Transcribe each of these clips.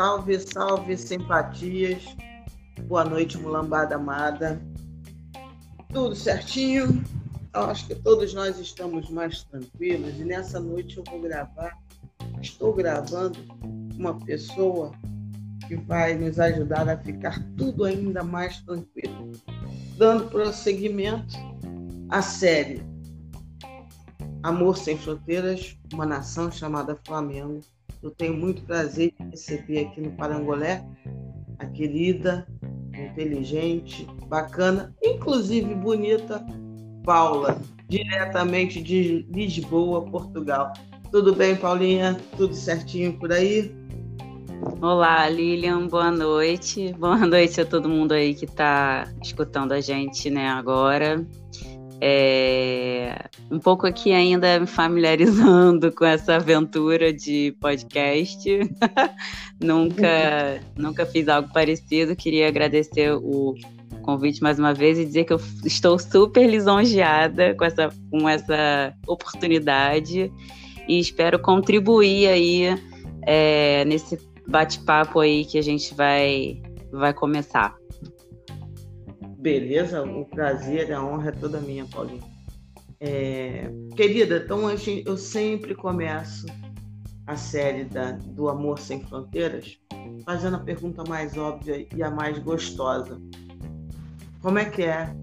salve, salve, simpatias. Boa noite, mulambada amada. Tudo certinho? Eu acho que todos nós estamos mais tranquilos e nessa noite eu vou gravar. Estou gravando uma pessoa que vai nos ajudar a ficar tudo ainda mais tranquilo. Dando prosseguimento à série Amor Sem Fronteiras, uma nação chamada Flamengo. Eu tenho muito prazer de receber aqui no Parangolé a querida, inteligente, bacana, inclusive bonita Paula, diretamente de Lisboa, Portugal. Tudo bem, Paulinha? Tudo certinho por aí? Olá, Lilian, boa noite. Boa noite a todo mundo aí que está escutando a gente né, agora. É, um pouco aqui ainda me familiarizando com essa aventura de podcast. nunca, nunca fiz algo parecido. Queria agradecer o convite mais uma vez e dizer que eu estou super lisonjeada com essa, com essa oportunidade e espero contribuir aí é, nesse bate-papo aí que a gente vai, vai começar. Beleza, o prazer, a honra é toda minha, Paulinho. É... Querida, então eu sempre começo a série da, do Amor Sem Fronteiras fazendo a pergunta mais óbvia e a mais gostosa. Como é que é?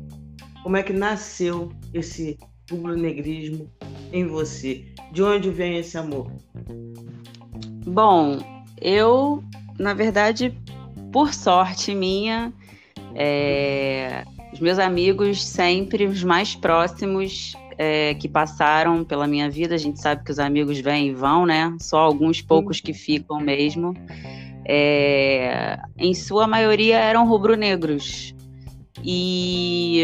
Como é que nasceu esse rubro-negrismo em você? De onde vem esse amor? Bom, eu, na verdade, por sorte minha, é, os meus amigos sempre, os mais próximos é, que passaram pela minha vida, a gente sabe que os amigos vêm e vão, né? Só alguns poucos que ficam mesmo. É, em sua maioria eram rubro-negros. E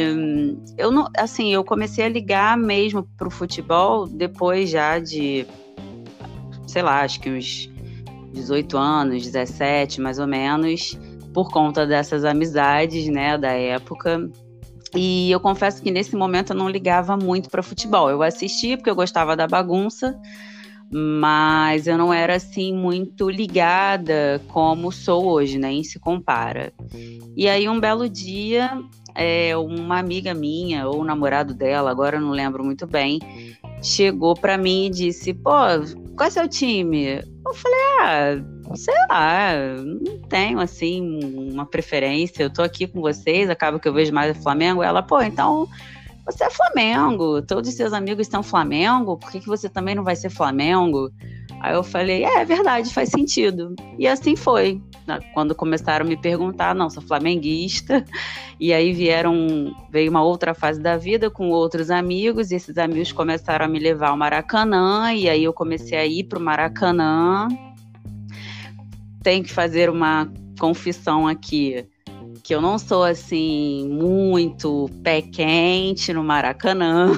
eu não, assim, eu comecei a ligar mesmo pro futebol depois já de, sei lá, acho que uns 18 anos, 17 mais ou menos por conta dessas amizades, né, da época. E eu confesso que nesse momento eu não ligava muito para futebol. Eu assistia porque eu gostava da bagunça, mas eu não era assim muito ligada como sou hoje, né? Nem se compara. E aí um belo dia, é, uma amiga minha ou o namorado dela, agora eu não lembro muito bem, chegou para mim e disse: "Pô, qual é seu time?" Eu falei: "Ah, sei lá, não tenho assim uma preferência. Eu tô aqui com vocês, acaba que eu vejo mais o Flamengo. Ela, pô, então você é Flamengo, todos os seus amigos são Flamengo, por que, que você também não vai ser Flamengo? Aí eu falei, é, é verdade, faz sentido. E assim foi. Quando começaram a me perguntar, não, sou flamenguista. E aí vieram, veio uma outra fase da vida com outros amigos, e esses amigos começaram a me levar ao Maracanã, e aí eu comecei a ir para o Maracanã tenho que fazer uma confissão aqui que eu não sou assim muito pé quente no Maracanã.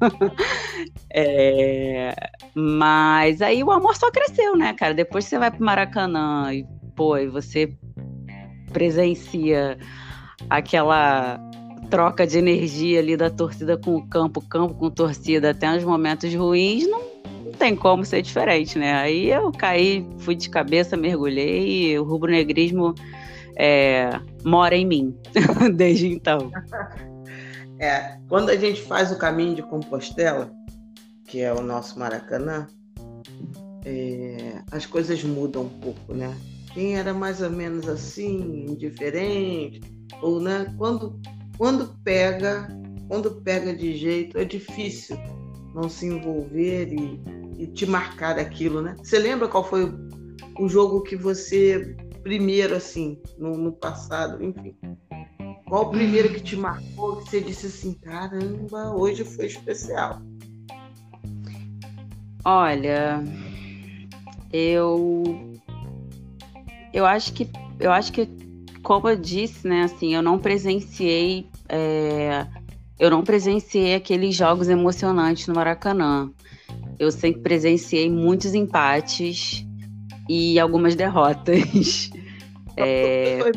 é, mas aí o amor só cresceu, né, cara? Depois você vai pro Maracanã e, pô, e você presencia aquela troca de energia ali da torcida com o campo, campo com torcida, até nos momentos ruins, não tem como ser diferente, né? Aí eu caí, fui de cabeça, mergulhei e o rubro-negrismo é, mora em mim desde então. É, quando a gente faz o caminho de Compostela, que é o nosso Maracanã, é, as coisas mudam um pouco, né? Quem era mais ou menos assim, indiferente, ou né, quando, quando pega, quando pega de jeito, é difícil não se envolver e, e te marcar aquilo, né? Você lembra qual foi o, jogo que você primeiro assim no, no, passado, enfim? Qual o primeiro que te marcou que você disse assim, caramba, hoje foi especial? Olha, eu eu acho que eu acho que como eu disse, né, assim, eu não presenciei é, eu não presenciei aqueles jogos emocionantes no Maracanã eu sempre presenciei muitos empates e algumas derrotas. é... Foi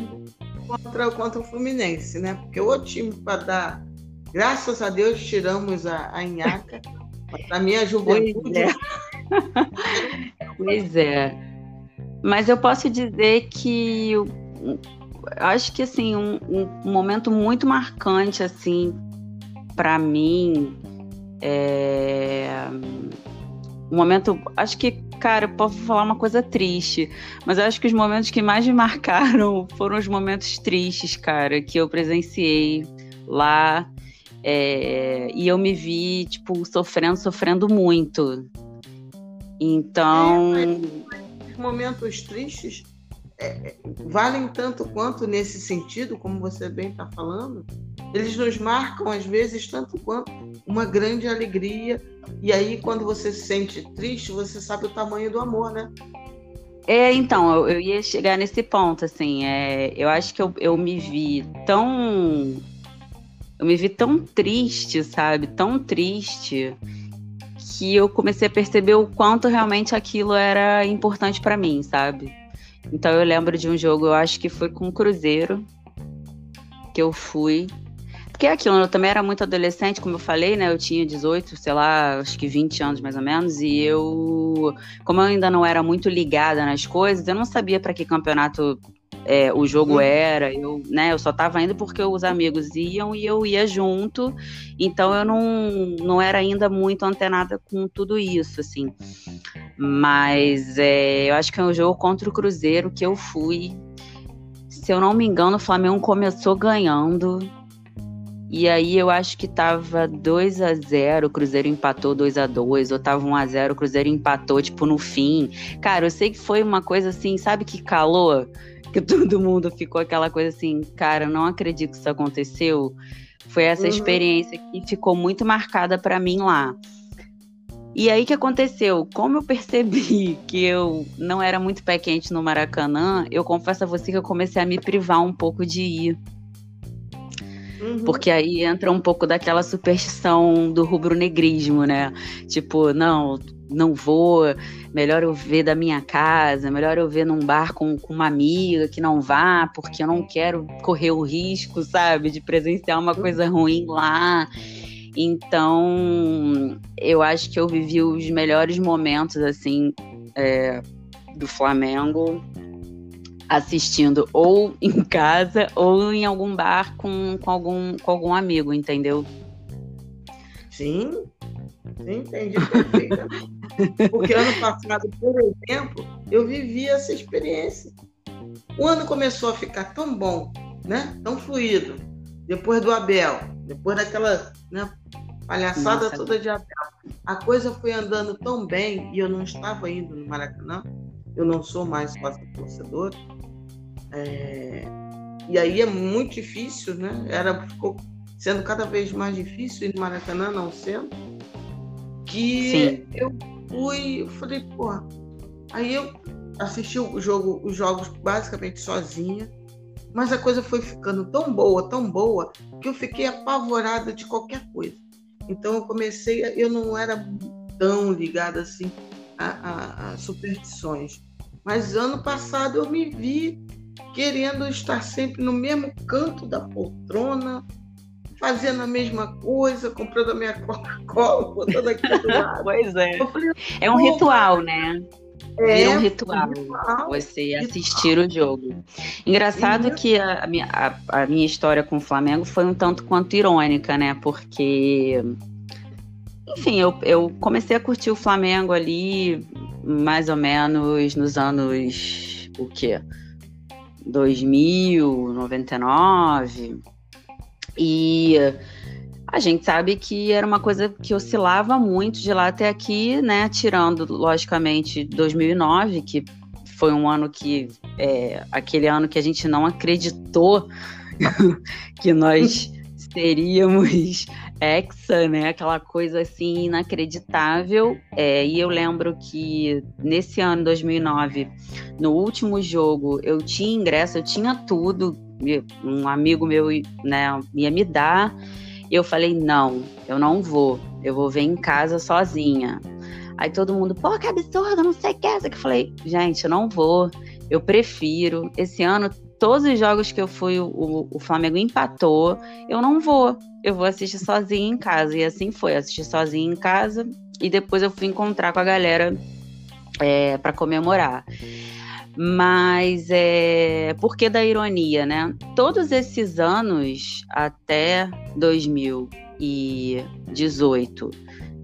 contra, contra o Fluminense, né? Porque o time para dar. Graças a Deus tiramos a, a Inhaca. Para minha juventude. Pois é. pois é. Mas eu posso dizer que eu, acho que assim um, um, momento muito marcante assim para mim é um momento acho que cara eu posso falar uma coisa triste mas eu acho que os momentos que mais me marcaram foram os momentos tristes cara que eu presenciei lá é, e eu me vi tipo sofrendo sofrendo muito então é, momentos tristes é, valem tanto quanto nesse sentido, como você bem está falando. Eles nos marcam, às vezes, tanto quanto uma grande alegria. E aí, quando você se sente triste, você sabe o tamanho do amor, né? É, então, eu, eu ia chegar nesse ponto, assim. É, eu acho que eu, eu me vi tão. Eu me vi tão triste, sabe? Tão triste que eu comecei a perceber o quanto realmente aquilo era importante para mim, sabe? Então eu lembro de um jogo, eu acho que foi com o Cruzeiro, que eu fui. Porque é aquilo, eu também era muito adolescente, como eu falei, né? Eu tinha 18, sei lá, acho que 20 anos mais ou menos, e eu, como eu ainda não era muito ligada nas coisas, eu não sabia para que campeonato é, o jogo uhum. era, eu, né, eu só tava indo porque os amigos iam e eu ia junto, então eu não, não era ainda muito antenada com tudo isso, assim. Mas é, eu acho que é um jogo contra o Cruzeiro que eu fui. Se eu não me engano, o Flamengo começou ganhando. E aí eu acho que tava 2 a 0 o Cruzeiro empatou 2 a 2 ou tava 1 a 0 o Cruzeiro empatou, tipo, no fim. Cara, eu sei que foi uma coisa assim, sabe que calou? que todo mundo ficou aquela coisa assim, cara, não acredito que isso aconteceu. Foi essa uhum. experiência que ficou muito marcada para mim lá. E aí que aconteceu? Como eu percebi que eu não era muito pé quente no Maracanã, eu confesso a você que eu comecei a me privar um pouco de ir. Uhum. Porque aí entra um pouco daquela superstição do rubro-negrismo, né? Tipo, não, não vou, melhor eu ver da minha casa, melhor eu ver num bar com, com uma amiga que não vá, porque eu não quero correr o risco, sabe, de presenciar uma coisa ruim lá. Então, eu acho que eu vivi os melhores momentos, assim, é, do Flamengo assistindo ou em casa ou em algum bar com, com, algum, com algum amigo, entendeu? Sim, sim entendi perfeitamente. Porque ano passado, por exemplo, eu vivi essa experiência. O ano começou a ficar tão bom, né? Tão fluido. Depois do Abel, depois daquela né, palhaçada Nossa. toda de Abel. A coisa foi andando tão bem e eu não estava indo no Maracanã. Eu não sou mais sócio torcedor. É... E aí é muito difícil, né? Era, ficou sendo cada vez mais difícil ir no Maracanã, não sendo. Que Sim. eu fui, eu falei, porra. Aí eu assisti o jogo, os jogos basicamente sozinha, mas a coisa foi ficando tão boa, tão boa, que eu fiquei apavorada de qualquer coisa. Então eu comecei, eu não era tão ligada assim a, a, a superstições. Mas ano passado eu me vi querendo estar sempre no mesmo canto da poltrona, fazendo a mesma coisa, comprando a minha Coca-Cola, botando aqui do lado. pois é. Falei, é um ritual, né? É um ritual, um ritual você assistir ritual. o jogo. Engraçado que a, a, minha, a, a minha história com o Flamengo foi um tanto quanto irônica, né? Porque enfim, eu, eu comecei a curtir o Flamengo ali mais ou menos nos anos o quê? 2000, 99. E a gente sabe que era uma coisa que oscilava muito de lá até aqui, né? Tirando, logicamente, 2009, que foi um ano que. É, aquele ano que a gente não acreditou que nós seríamos hexa, né? Aquela coisa assim inacreditável. É, e eu lembro que nesse ano, 2009, no último jogo, eu tinha ingresso, eu tinha tudo um amigo meu né, ia me dar. Eu falei, não, eu não vou. Eu vou ver em casa sozinha. Aí todo mundo, pô, que absurdo, não sei o que. É eu falei, gente, eu não vou. Eu prefiro. Esse ano, todos os jogos que eu fui, o, o Flamengo empatou. Eu não vou. Eu vou assistir sozinha em casa. E assim foi. Assisti sozinha em casa. E depois eu fui encontrar com a galera é, para comemorar. Mas é por que da ironia, né? Todos esses anos até 2018,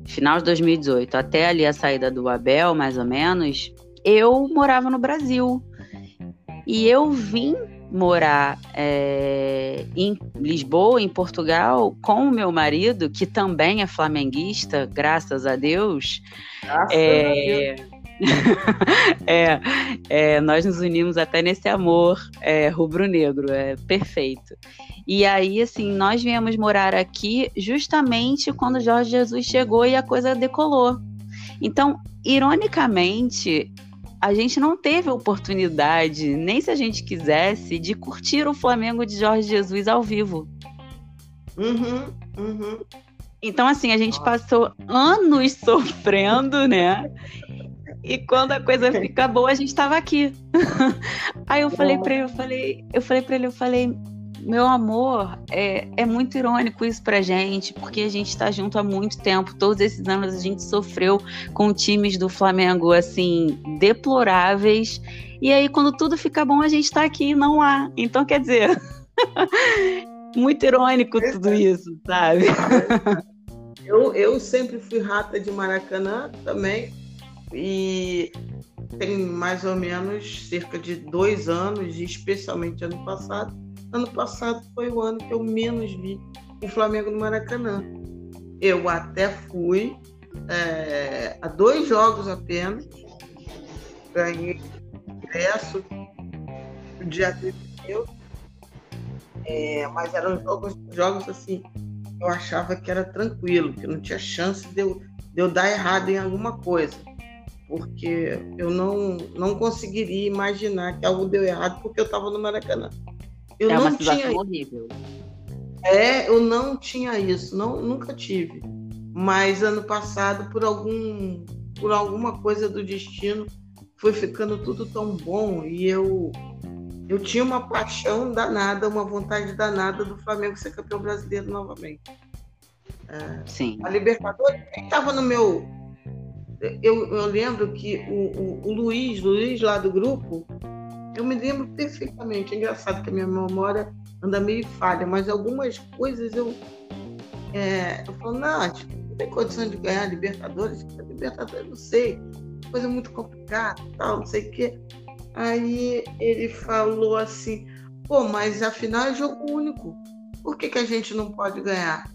final de 2018, até ali a saída do Abel, mais ou menos, eu morava no Brasil. E eu vim morar é, em Lisboa, em Portugal, com o meu marido, que também é flamenguista, graças a Deus. Graças é, a Deus. é, é, nós nos unimos até nesse amor é, rubro-negro, é perfeito. E aí, assim, nós viemos morar aqui justamente quando Jorge Jesus chegou e a coisa decolou. Então, ironicamente, a gente não teve oportunidade, nem se a gente quisesse, de curtir o Flamengo de Jorge Jesus ao vivo. Uhum, uhum. Então, assim, a gente passou anos sofrendo, né? E quando a coisa fica boa, a gente estava aqui. Aí eu falei para ele, eu falei, eu falei para ele, eu falei, meu amor, é, é muito irônico isso pra gente, porque a gente está junto há muito tempo. Todos esses anos a gente sofreu com times do Flamengo, assim, deploráveis. E aí, quando tudo fica bom, a gente está aqui e não há. Então, quer dizer, muito irônico tudo isso, sabe? Eu, eu sempre fui rata de Maracanã também. E tem mais ou menos cerca de dois anos, especialmente ano passado, Ano passado foi o ano que eu menos vi o Flamengo no Maracanã. Eu até fui é, a dois jogos apenas, ganhei ingresso no dia 31, é, mas eram jogos, jogos assim, eu achava que era tranquilo, que não tinha chance de eu, de eu dar errado em alguma coisa porque eu não, não conseguiria imaginar que algo deu errado porque eu estava no Maracanã. Eu é não uma situação tinha... horrível. É, eu não tinha isso, não, nunca tive. Mas ano passado, por algum, por alguma coisa do destino, foi ficando tudo tão bom e eu eu tinha uma paixão danada, uma vontade danada do Flamengo ser campeão brasileiro novamente. É, Sim. A Libertadores estava no meu. Eu, eu lembro que o, o, o Luiz, Luiz lá do grupo, eu me lembro perfeitamente. É engraçado que a minha memória anda meio falha, mas algumas coisas eu. É, eu falo, não, não tem condição de ganhar a Libertadores. Libertadores, não sei. Coisa muito complicada, tal, não sei o quê. Aí ele falou assim: pô, mas afinal é jogo único. Por que, que a gente não pode ganhar?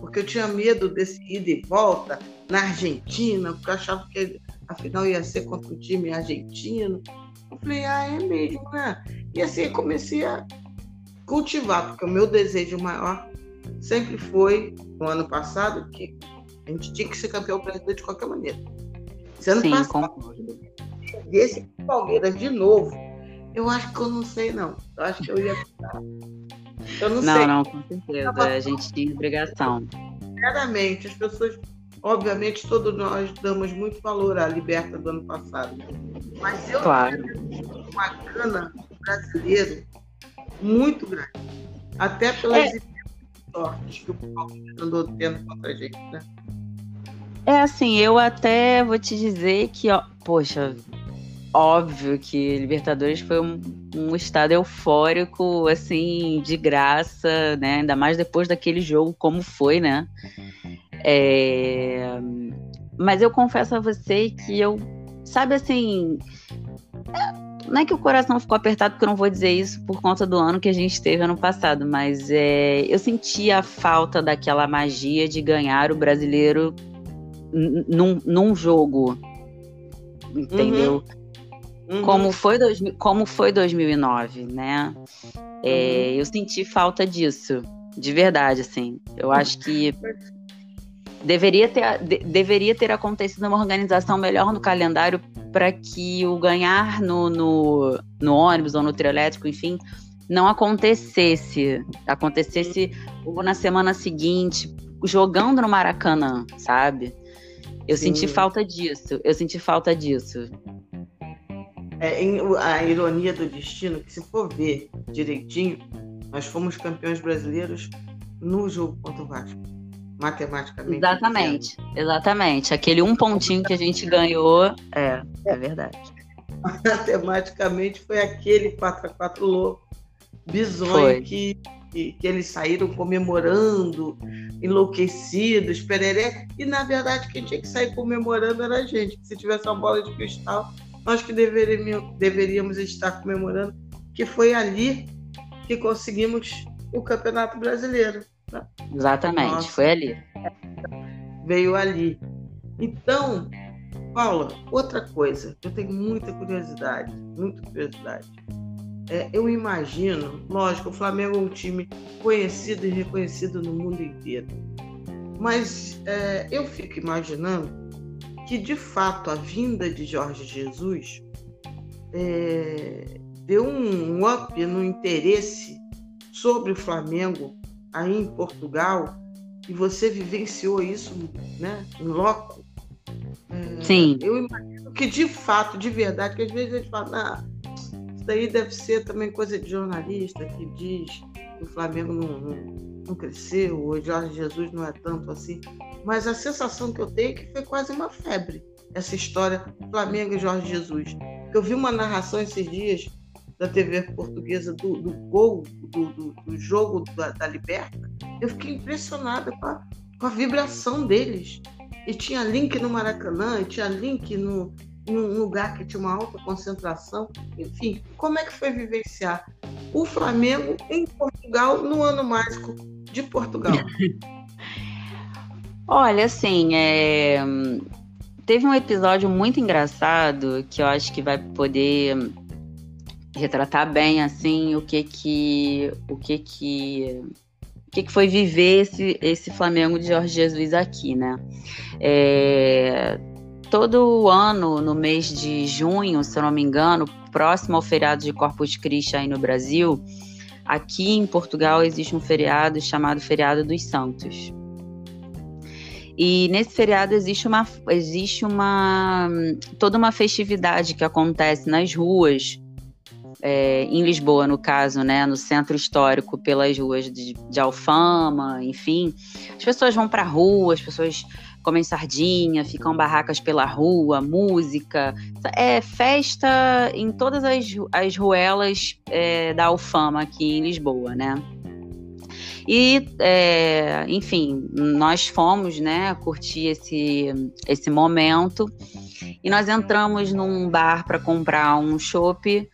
Porque eu tinha medo desse ida e volta na Argentina, porque eu achava que afinal ia ser contra um time argentino. Eu falei, ah, é mesmo, né? E assim comecei a cultivar, porque o meu desejo maior sempre foi, no ano passado, que a gente tinha que ser campeão brasileiro de qualquer maneira. Se ano Sim, passado, esse Palmeiras de novo, eu acho que eu não sei, não. Eu acho que eu ia ficar. Eu não, não sei. Não, não, com certeza. A gente tinha obrigação. Claramente, as pessoas Obviamente, todos nós damos muito valor à Liberta do ano passado. Mas eu claro. tenho uma cana brasileiro muito grande. Até pelas é. sortes que o Palmeiras andou tendo contra a gente, né? É assim, eu até vou te dizer que, ó, poxa, óbvio que Libertadores foi um, um, estado eufórico, assim, de graça, né? Ainda mais depois daquele jogo, como foi, né? É... Mas eu confesso a você que eu, sabe assim, não é que o coração ficou apertado, porque eu não vou dizer isso por conta do ano que a gente teve ano passado, mas é, eu senti a falta daquela magia de ganhar o brasileiro num, num jogo, entendeu? Uhum. Uhum. Como, foi dois, como foi 2009, né? É, uhum. Eu senti falta disso, de verdade, assim. Eu acho que Deveria ter, de, deveria ter acontecido uma organização melhor no calendário para que o ganhar no, no, no ônibus ou no trio elétrico, enfim, não acontecesse. Acontecesse na semana seguinte, jogando no Maracanã, sabe? Eu Sim. senti falta disso. Eu senti falta disso. É, a ironia do destino, que se for ver direitinho, nós fomos campeões brasileiros no jogo contra o Vasco matematicamente. Exatamente, dizendo. exatamente. Aquele um pontinho que a gente ganhou, é, é verdade. matematicamente foi aquele 4 x 4 louco, bizonho que, que, que, eles saíram comemorando, enlouquecidos, pereré, e na verdade quem tinha que sair comemorando era a gente, se tivesse uma bola de cristal, nós que deveríamos, deveríamos estar comemorando, que foi ali que conseguimos o Campeonato Brasileiro. Exatamente, Nossa, foi ali. Veio ali. Então, Paula, outra coisa, eu tenho muita curiosidade, muita curiosidade. É, eu imagino, lógico, o Flamengo é um time conhecido e reconhecido no mundo inteiro. Mas é, eu fico imaginando que, de fato, a vinda de Jorge Jesus é, deu um up no interesse sobre o Flamengo aí em Portugal e você vivenciou isso né, em loco. É, Sim. Eu imagino que de fato, de verdade, que às vezes a gente fala, ah, isso daí deve ser também coisa de jornalista que diz que o Flamengo não, não, não cresceu, o Jorge Jesus não é tanto assim. Mas a sensação que eu tenho é que foi quase uma febre essa história Flamengo e Jorge Jesus. Eu vi uma narração esses dias da TV portuguesa do, do gol, do, do, do jogo da, da, Liberta, eu fiquei impressionada com a, com a vibração deles. E tinha link no Maracanã, tinha link no, num lugar que tinha uma alta concentração. Enfim, como é que foi vivenciar o Flamengo em Portugal no ano mágico de Portugal? Olha, assim, é... teve um episódio muito engraçado que eu acho que vai poder retratar bem assim o que que o que que o que, que foi viver esse, esse Flamengo de Jorge Jesus aqui, né? É, todo ano, no mês de junho, se eu não me engano, próximo ao feriado de Corpus Christi aí no Brasil, aqui em Portugal existe um feriado chamado Feriado dos Santos. E nesse feriado existe uma, existe uma toda uma festividade que acontece nas ruas é, em Lisboa, no caso, né, no centro histórico, pelas ruas de, de Alfama, enfim. As pessoas vão para a rua, as pessoas comem sardinha, ficam barracas pela rua, música. É festa em todas as, as ruelas é, da Alfama aqui em Lisboa, né? E, é, enfim, nós fomos, né, curtir esse, esse momento e nós entramos num bar para comprar um chopp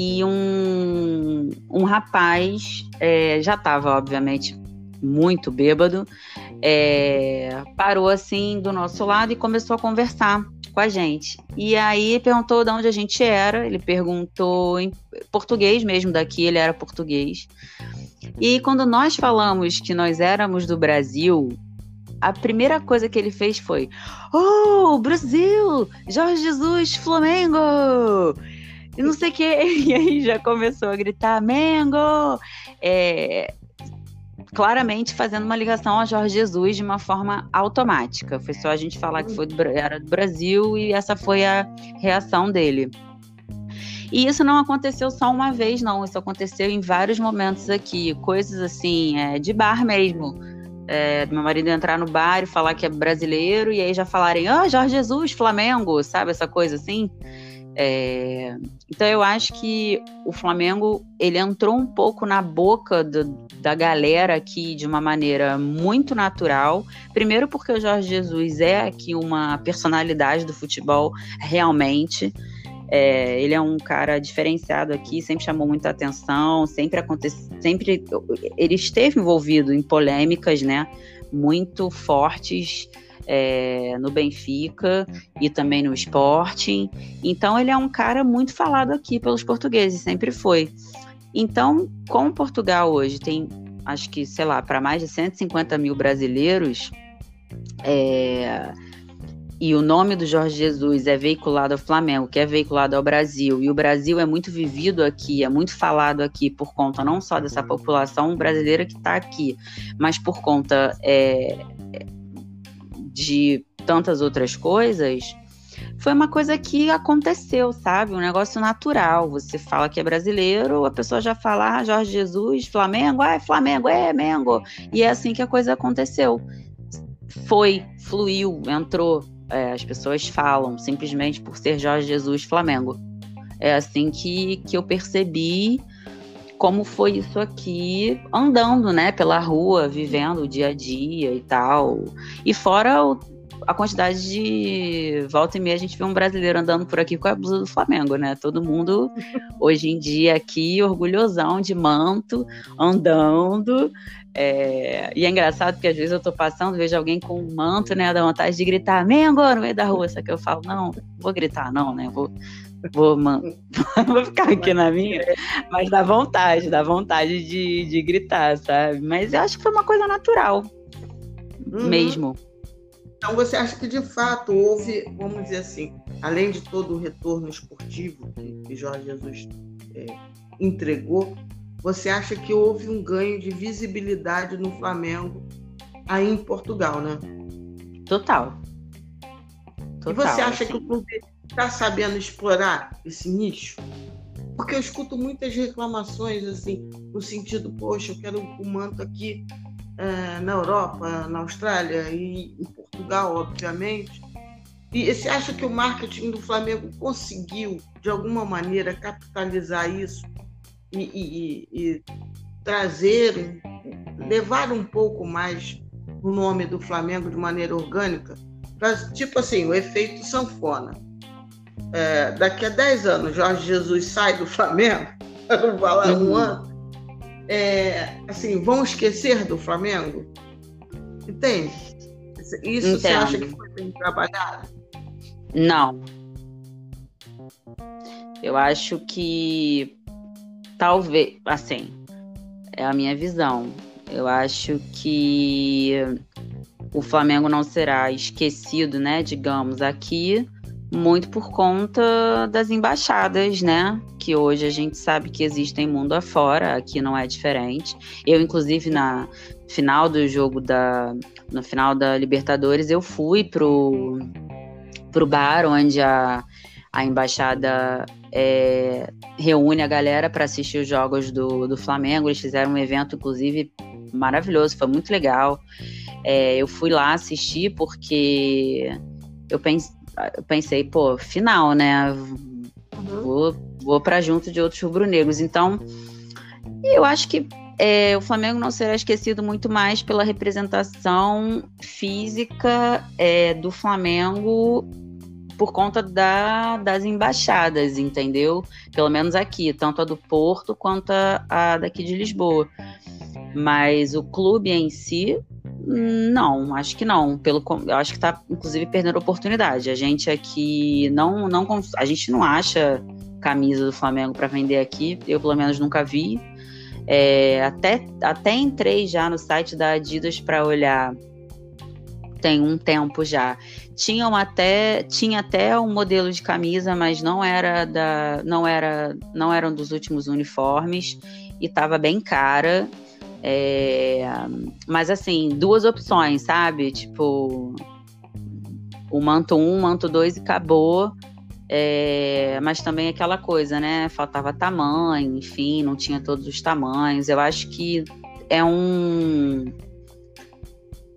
e um, um rapaz é, já estava, obviamente, muito bêbado, é, parou assim do nosso lado e começou a conversar com a gente. E aí perguntou de onde a gente era, ele perguntou em português mesmo daqui, ele era português. E quando nós falamos que nós éramos do Brasil, a primeira coisa que ele fez foi: Oh, Brasil! Jorge Jesus, Flamengo! E não sei o que. E aí já começou a gritar, Mengo! É, claramente fazendo uma ligação a Jorge Jesus de uma forma automática. Foi só a gente falar que foi do, era do Brasil e essa foi a reação dele. E isso não aconteceu só uma vez, não. Isso aconteceu em vários momentos aqui. Coisas assim, é, de bar mesmo. É, meu marido entrar no bar e falar que é brasileiro e aí já falarem, ah, oh, Jorge Jesus, Flamengo, sabe? Essa coisa assim. É, então eu acho que o Flamengo ele entrou um pouco na boca do, da galera aqui de uma maneira muito natural. Primeiro porque o Jorge Jesus é aqui uma personalidade do futebol realmente. É, ele é um cara diferenciado aqui, sempre chamou muita atenção, sempre acontece, sempre ele esteve envolvido em polêmicas, né, muito fortes é, no Benfica e também no Sporting. Então ele é um cara muito falado aqui pelos portugueses, sempre foi. Então, como Portugal hoje tem, acho que, sei lá, para mais de 150 mil brasileiros, é, e o nome do Jorge Jesus é veiculado ao Flamengo, que é veiculado ao Brasil, e o Brasil é muito vivido aqui, é muito falado aqui por conta não só dessa população brasileira que está aqui, mas por conta é, de tantas outras coisas, foi uma coisa que aconteceu, sabe? Um negócio natural. Você fala que é brasileiro, a pessoa já fala, ah, Jorge Jesus, Flamengo, ah, é Flamengo, é Mengo. E é assim que a coisa aconteceu. Foi, fluiu, entrou. É, as pessoas falam simplesmente por ser Jorge Jesus Flamengo. É assim que, que eu percebi como foi isso aqui andando, né, pela rua, vivendo o dia a dia e tal. E fora o, a quantidade de volta e meia a gente vê um brasileiro andando por aqui com a blusa do Flamengo, né? Todo mundo hoje em dia aqui orgulhosão de manto, andando. É... E é engraçado porque às vezes eu tô passando, vejo alguém com um manto, né? Dá vontade de gritar Mengo no meio da rua. Só que eu falo, não, vou gritar, não, né? Vou Vou, vou ficar aqui na minha, mas dá vontade, dá vontade de, de gritar, sabe? Mas eu acho que foi uma coisa natural, uhum. mesmo. Então você acha que de fato houve, vamos dizer assim, além de todo o retorno esportivo que, que Jorge Jesus é, entregou, você acha que houve um ganho de visibilidade no Flamengo aí em Portugal, né? Total. Total e você acha assim. que o clube está sabendo explorar esse nicho? Porque eu escuto muitas reclamações assim, no sentido, poxa, eu quero o manto aqui é, na Europa, na Austrália e em Portugal, obviamente. E você acha que o marketing do Flamengo conseguiu, de alguma maneira, capitalizar isso e, e, e trazer, levar um pouco mais o nome do Flamengo de maneira orgânica? Pra, tipo assim, o efeito sanfona é, daqui a 10 anos Jorge Jesus sai do Flamengo, não falar um ano, é, assim, vão esquecer do Flamengo? Entende? Isso Entendo. você acha que foi bem trabalhado? Não. Eu acho que talvez, assim, é a minha visão. Eu acho que o Flamengo não será esquecido, né, digamos, aqui muito por conta das embaixadas, né? Que hoje a gente sabe que existem mundo afora, aqui não é diferente. Eu, inclusive, na final do jogo da. No final da Libertadores, eu fui pro, pro bar onde a, a embaixada é, reúne a galera para assistir os jogos do, do Flamengo. Eles fizeram um evento, inclusive, maravilhoso, foi muito legal. É, eu fui lá assistir porque eu pensei pensei, pô, final, né? Uhum. Vou, vou para junto de outros rubro-negros. Então, eu acho que é, o Flamengo não será esquecido muito mais pela representação física é, do Flamengo por conta da, das embaixadas, entendeu? Pelo menos aqui, tanto a do Porto quanto a, a daqui de Lisboa. Mas o clube em si não, acho que não. Pelo, eu acho que está, inclusive, perdendo oportunidade. A gente aqui não, não, a gente não acha camisa do Flamengo para vender aqui. Eu, pelo menos, nunca vi. É, até, até entrei já no site da Adidas para olhar. Tem um tempo já. Tinham até, tinha até um modelo de camisa, mas não era da, não era, não eram dos últimos uniformes e estava bem cara. É, mas assim, duas opções, sabe? Tipo, o manto 1, um, manto 2 e acabou. É, mas também aquela coisa, né? Faltava tamanho, enfim, não tinha todos os tamanhos. Eu acho que é um.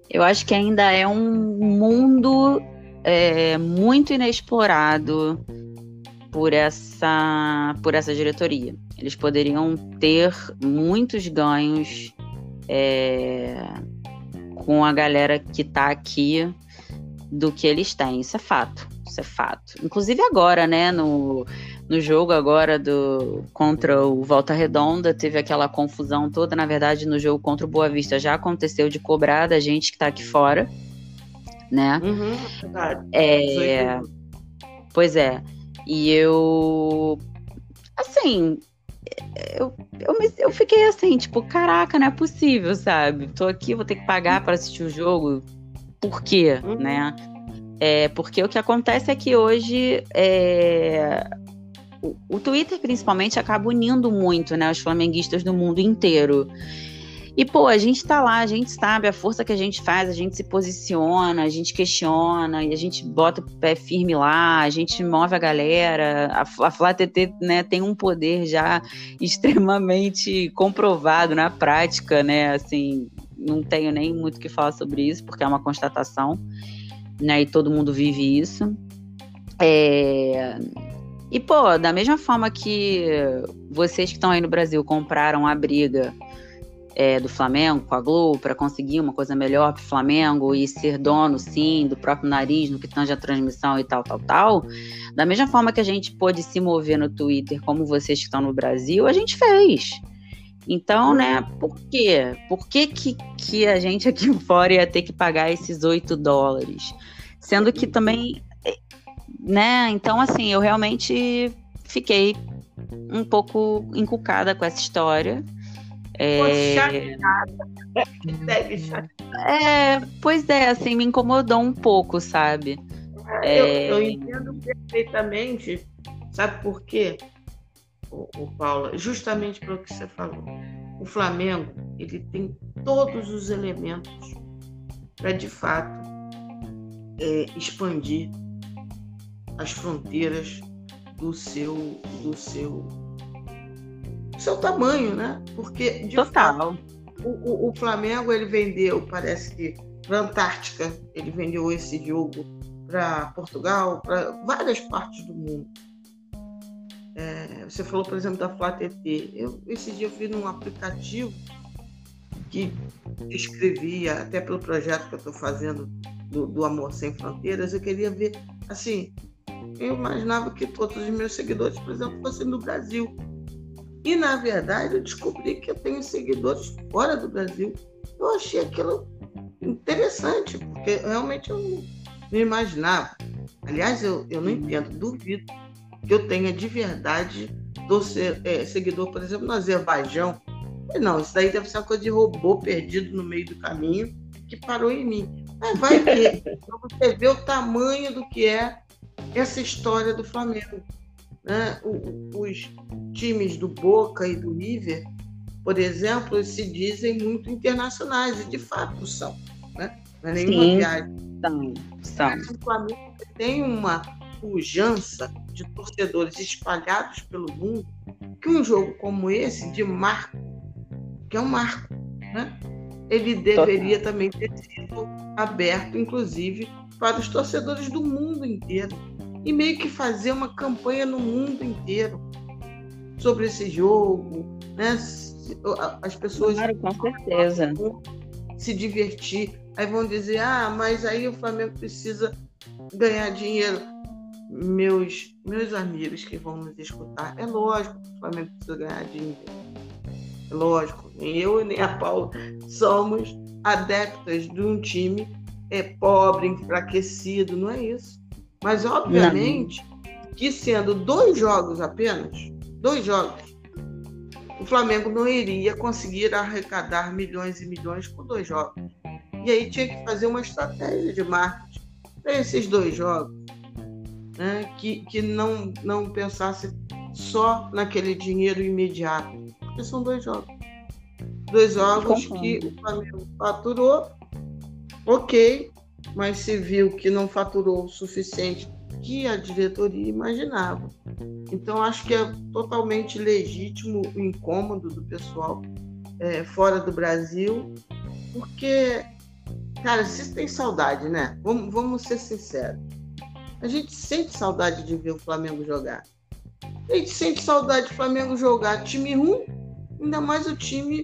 Eu acho que ainda é um mundo é, muito inexplorado por essa, por essa diretoria. Eles poderiam ter muitos ganhos é, com a galera que está aqui do que eles têm. Isso é fato. Isso é fato. Inclusive agora, né, no, no jogo agora do contra o Volta Redonda, teve aquela confusão toda. Na verdade, no jogo contra o Boa Vista já aconteceu de cobrar da gente que está aqui fora, né? Uhum, verdade. É, pois é. E eu assim, eu, eu, me, eu fiquei assim, tipo, caraca, não é possível, sabe? Tô aqui, vou ter que pagar para assistir o jogo. Por quê, uhum. né? É, porque o que acontece é que hoje é, o, o Twitter, principalmente, acaba unindo muito né, os flamenguistas do mundo inteiro. E, pô, a gente tá lá, a gente sabe a força que a gente faz, a gente se posiciona, a gente questiona, e a gente bota o pé firme lá, a gente move a galera. A, a Flá TT, né, tem um poder já extremamente comprovado na prática, né? Assim, não tenho nem muito o que falar sobre isso, porque é uma constatação, né? E todo mundo vive isso. É... E, pô, da mesma forma que vocês que estão aí no Brasil compraram a briga é, do Flamengo com a Globo para conseguir uma coisa melhor para o Flamengo e ser dono, sim, do próprio nariz no que tange a transmissão e tal, tal, tal. Da mesma forma que a gente pôde se mover no Twitter, como vocês que estão no Brasil, a gente fez. Então, né, por quê? Por que, que, que a gente aqui fora ia ter que pagar esses 8 dólares? Sendo que também né? Então, assim, eu realmente fiquei um pouco encucada com essa história. É... É, pois é, assim, me incomodou um pouco, sabe? É... Eu, eu, entendo perfeitamente. Sabe por quê, o, o Paula? Justamente pelo que você falou. O Flamengo, ele tem todos os elementos para, de fato, é, expandir as fronteiras do seu do seu seu tamanho, né? Porque Total. Fato, o, o, Flamengo ele vendeu, parece que para Antártica, ele vendeu esse jogo para Portugal, para várias partes do mundo. É, você falou, por exemplo, da Flá TT. Eu, esse dia eu vi num aplicativo que escrevia, até pelo projeto que eu estou fazendo do, do Amor Sem Fronteiras, eu queria ver, assim, eu imaginava que todos os meus seguidores, por exemplo, fossem do Brasil. E, na verdade, eu descobri que eu tenho seguidores fora do Brasil. Eu achei aquilo interessante, porque realmente eu não, não imaginava. Aliás, eu, eu não entendo, duvido que eu tenha de verdade torcer, é, seguidor, por exemplo, no Azerbaijão. Não, isso daí deve ser uma coisa de robô perdido no meio do caminho que parou em mim. Mas vai ver, você vê o tamanho do que é essa história do Flamengo. Né? os times do Boca e do River, por exemplo, se dizem muito internacionais, e de fato são. Né? Não é nenhuma Sim, viagem. São, são. Mas o Flamengo tem uma pujança de torcedores espalhados pelo mundo que um jogo como esse, de marco, que é um marco, né? ele deveria Total. também ter sido aberto, inclusive, para os torcedores do mundo inteiro e meio que fazer uma campanha no mundo inteiro sobre esse jogo, né? As pessoas claro, com certeza se divertir. Aí vão dizer: "Ah, mas aí o Flamengo precisa ganhar dinheiro". Meus meus amigos que vão nos escutar, é lógico que o Flamengo precisa ganhar dinheiro. É lógico, nem eu nem a Paula somos adeptas de um time é pobre, enfraquecido, não é isso. Mas, obviamente, não. que sendo dois jogos apenas, dois jogos, o Flamengo não iria conseguir arrecadar milhões e milhões com dois jogos. E aí tinha que fazer uma estratégia de marketing para esses dois jogos, né? que, que não, não pensasse só naquele dinheiro imediato, porque são dois jogos. Dois jogos que o Flamengo faturou, ok, mas se viu que não faturou o suficiente que a diretoria imaginava. Então, acho que é totalmente legítimo o incômodo do pessoal é, fora do Brasil, porque, cara, se tem saudade, né? Vamos, vamos ser sinceros. A gente sente saudade de ver o Flamengo jogar. A gente sente saudade do Flamengo jogar time ruim, ainda mais o time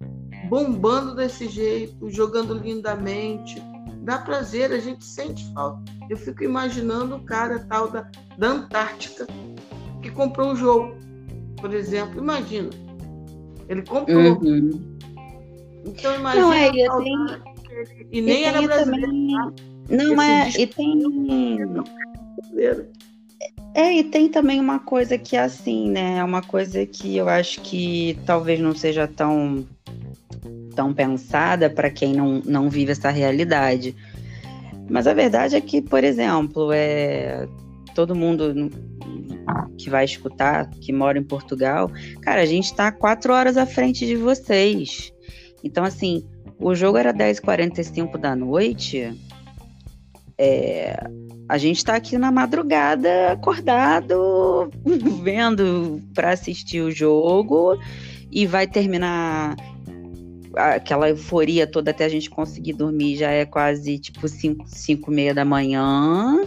bombando desse jeito, jogando lindamente dá prazer, a gente sente falta. Eu fico imaginando o cara tal da, da Antártica que comprou o jogo, por exemplo. Imagina. Ele comprou. Uhum. Então imagina. Não, é, eu tenho... E nem era brasileiro. Também... Tá? Não, mas e tem. É, e tem também uma coisa que é assim, né? É uma coisa que eu acho que talvez não seja tão tão pensada para quem não, não vive essa realidade. Mas a verdade é que, por exemplo, é, todo mundo que vai escutar, que mora em Portugal, cara, a gente está quatro horas à frente de vocês. Então, assim, o jogo era 10h45 da noite. É, a gente está aqui na madrugada, acordado, vendo para assistir o jogo e vai terminar aquela euforia toda até a gente conseguir dormir já é quase tipo 5, 5 e meia da manhã.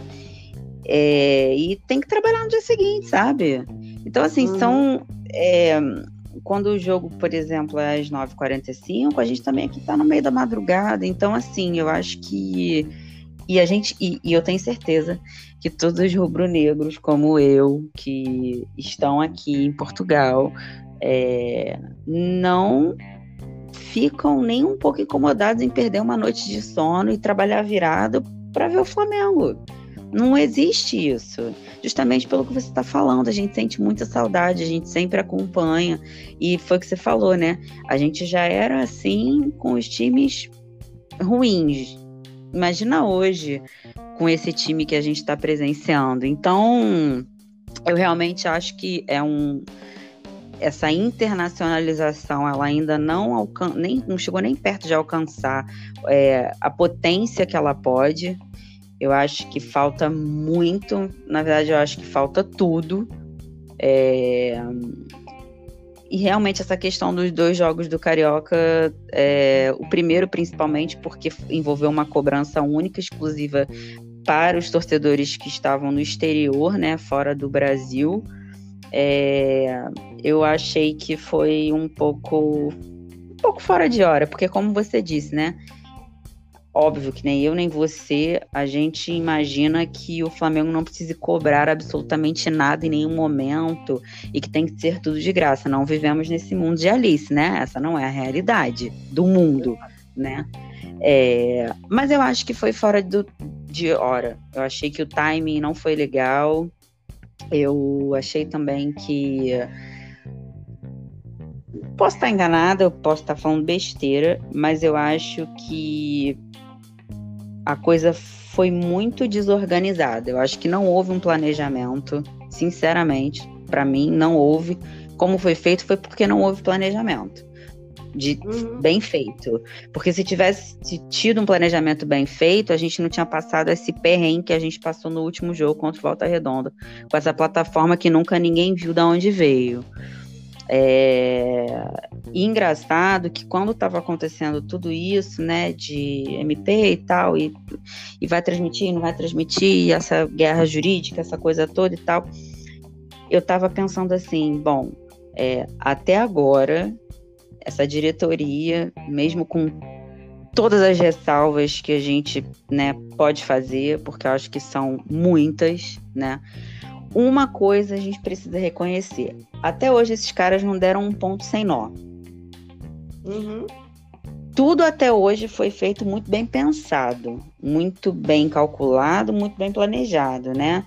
É, e tem que trabalhar no dia seguinte, sabe? Então, assim, uhum. são. É, quando o jogo, por exemplo, é às 9h45, a gente também aqui tá no meio da madrugada. Então, assim, eu acho que. E a gente. E, e eu tenho certeza que todos os rubro-negros, como eu, que estão aqui em Portugal, é, não ficam nem um pouco incomodados em perder uma noite de sono e trabalhar virado para ver o Flamengo. Não existe isso. Justamente pelo que você está falando, a gente sente muita saudade, a gente sempre acompanha. E foi o que você falou, né? A gente já era assim com os times ruins. Imagina hoje com esse time que a gente está presenciando. Então, eu realmente acho que é um essa internacionalização ela ainda não alcan nem não chegou nem perto de alcançar é, a potência que ela pode eu acho que falta muito, na verdade, eu acho que falta tudo. É... E realmente essa questão dos dois jogos do Carioca, é... o primeiro principalmente porque envolveu uma cobrança única, exclusiva para os torcedores que estavam no exterior, né, fora do Brasil. É... Eu achei que foi um pouco, um pouco fora de hora, porque como você disse, né, Óbvio que nem eu nem você, a gente imagina que o Flamengo não precise cobrar absolutamente nada em nenhum momento e que tem que ser tudo de graça. Não vivemos nesse mundo de Alice, né? Essa não é a realidade do mundo, né? É, mas eu acho que foi fora do, de hora. Eu achei que o timing não foi legal. Eu achei também que posso estar enganada, eu posso estar falando besteira, mas eu acho que a coisa foi muito desorganizada. Eu acho que não houve um planejamento, sinceramente, para mim não houve. Como foi feito foi porque não houve planejamento. De uhum. bem feito. Porque se tivesse tido um planejamento bem feito, a gente não tinha passado esse perrengue que a gente passou no último jogo contra o Volta Redonda, com essa plataforma que nunca ninguém viu de onde veio. É... E engraçado que quando estava acontecendo tudo isso, né, de MP e tal, e, e vai transmitir, não vai transmitir, essa guerra jurídica, essa coisa toda e tal, eu estava pensando assim, bom, é, até agora, essa diretoria, mesmo com todas as ressalvas que a gente né, pode fazer, porque eu acho que são muitas, né? Uma coisa a gente precisa reconhecer. Até hoje esses caras não deram um ponto sem nó. Uhum. Tudo até hoje foi feito muito bem pensado, muito bem calculado, muito bem planejado, né?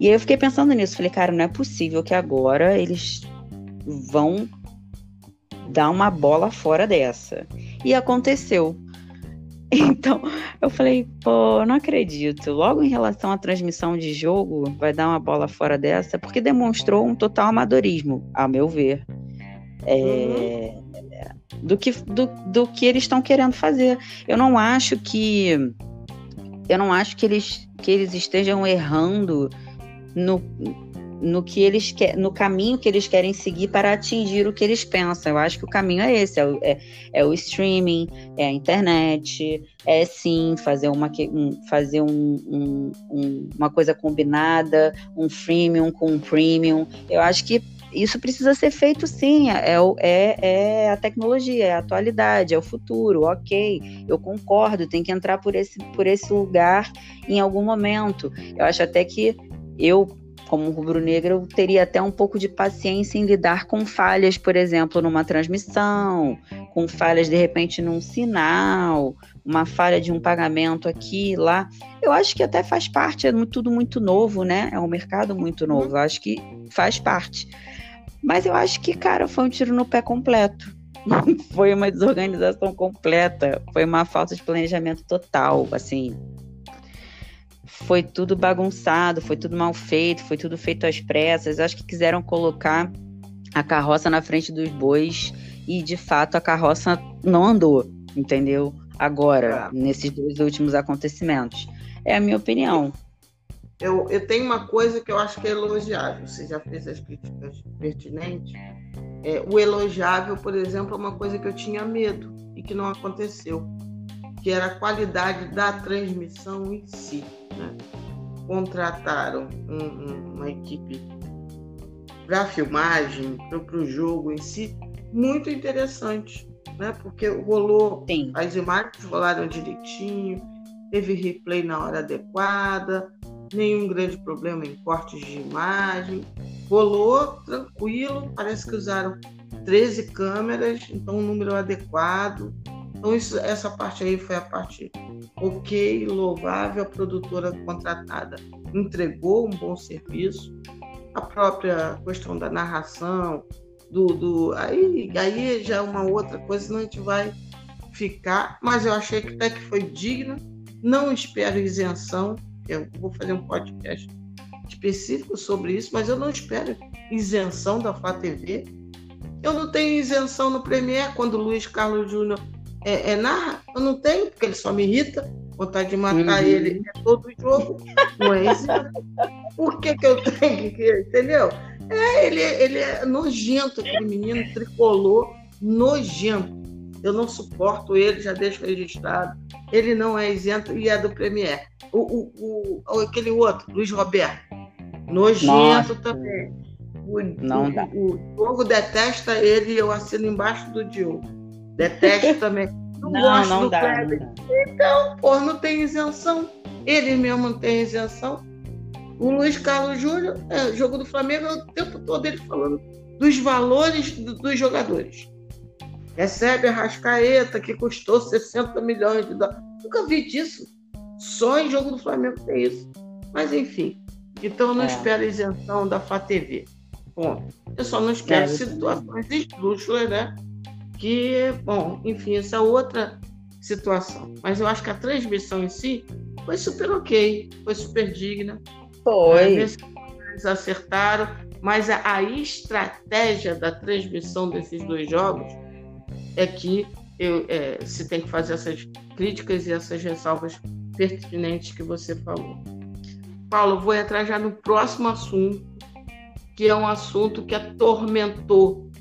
E aí eu fiquei pensando nisso, falei, cara, não é possível que agora eles vão dar uma bola fora dessa. E aconteceu. Então, eu falei, pô, não acredito. Logo em relação à transmissão de jogo, vai dar uma bola fora dessa, porque demonstrou um total amadorismo, a meu ver. É, uhum. do, que, do, do que eles estão querendo fazer. Eu não acho que. Eu não acho que eles, que eles estejam errando no, no que eles quer, no caminho que eles querem seguir para atingir o que eles pensam. Eu acho que o caminho é esse, é o, é, é o streaming, é a internet, é sim fazer uma, um, fazer um, um, uma coisa combinada, um freemium com um premium. Eu acho que isso precisa ser feito sim, é, é, é a tecnologia, é a atualidade, é o futuro, ok, eu concordo, tem que entrar por esse, por esse lugar em algum momento. Eu acho até que eu como rubro-negro, teria até um pouco de paciência em lidar com falhas, por exemplo, numa transmissão, com falhas de repente num sinal, uma falha de um pagamento aqui lá. Eu acho que até faz parte, é tudo muito novo, né? É um mercado muito novo. Eu acho que faz parte. Mas eu acho que, cara, foi um tiro no pé completo. foi uma desorganização completa, foi uma falta de planejamento total, assim foi tudo bagunçado, foi tudo mal feito, foi tudo feito às pressas. Acho que quiseram colocar a carroça na frente dos bois e de fato a carroça não andou, entendeu? Agora, é. nesses dois últimos acontecimentos. É a minha opinião. Eu, eu tenho uma coisa que eu acho que é elogiável. Você já fez as críticas pertinentes. É, o elogiável, por exemplo, é uma coisa que eu tinha medo e que não aconteceu, que era a qualidade da transmissão em si. Né? contrataram um, uma equipe para filmagem, para o jogo em si, muito interessante, né? Porque rolou, Sim. as imagens rolaram direitinho, teve replay na hora adequada, nenhum grande problema em cortes de imagem, rolou tranquilo, parece que usaram 13 câmeras, então um número adequado. Então isso, essa parte aí foi a parte ok, louvável, a produtora contratada entregou um bom serviço. A própria questão da narração, do, do aí, aí já é uma outra coisa, senão a gente vai ficar, mas eu achei que até que foi digna. Não espero isenção, eu vou fazer um podcast específico sobre isso, mas eu não espero isenção da FATV. Eu não tenho isenção no Premier quando o Luiz Carlos Júnior é, é, narra. Eu não tenho, porque ele só me irrita. Vontade de matar uhum. ele é todo jogo. Não é isso? Por que, que eu tenho que. Entendeu? É, ele, ele é nojento, aquele menino tricolor, nojento. Eu não suporto ele, já deixo registrado. Ele não é isento e é do Premier. O, o, o, aquele outro, Luiz Roberto, nojento Nossa. também. O, não o, dá. o Diogo detesta ele e eu assino embaixo do Diogo. Detesto também. Não, não gosto não do dá, Kleber. Não então, pô, não tem isenção. Ele mesmo não tem isenção. O Luiz Carlos Júnior, é, jogo do Flamengo, é o tempo todo ele falando dos valores do, dos jogadores. Recebe a Rascaeta, que custou 60 milhões de dólares. Nunca vi disso. Só em jogo do Flamengo tem isso. Mas, enfim. Então, eu não é. espero isenção da FATV. Bom, eu só não espero é, situações esdrúxulas, né? Que, bom, enfim, essa é outra situação. Mas eu acho que a transmissão em si foi super ok, foi super digna. Foi. Eles acertaram, mas a, a, estratégia da transmissão desses dois jogos é que eu, é, se tem que fazer essas críticas e essas ressalvas pertinentes que você falou. Paulo, vou entrar já no próximo assunto, que é um assunto que atormentou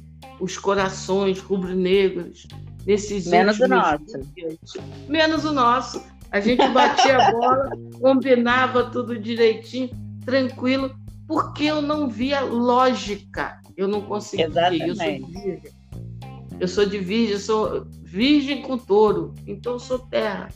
os corações rubro-negros nesses Menos o nosso. Dias. Menos o nosso. A gente batia a bola, combinava tudo direitinho, tranquilo, porque eu não via lógica. Eu não conseguia. Exatamente. Eu sou de virgem. Eu sou de virgem, eu sou virgem com touro, então eu sou terra.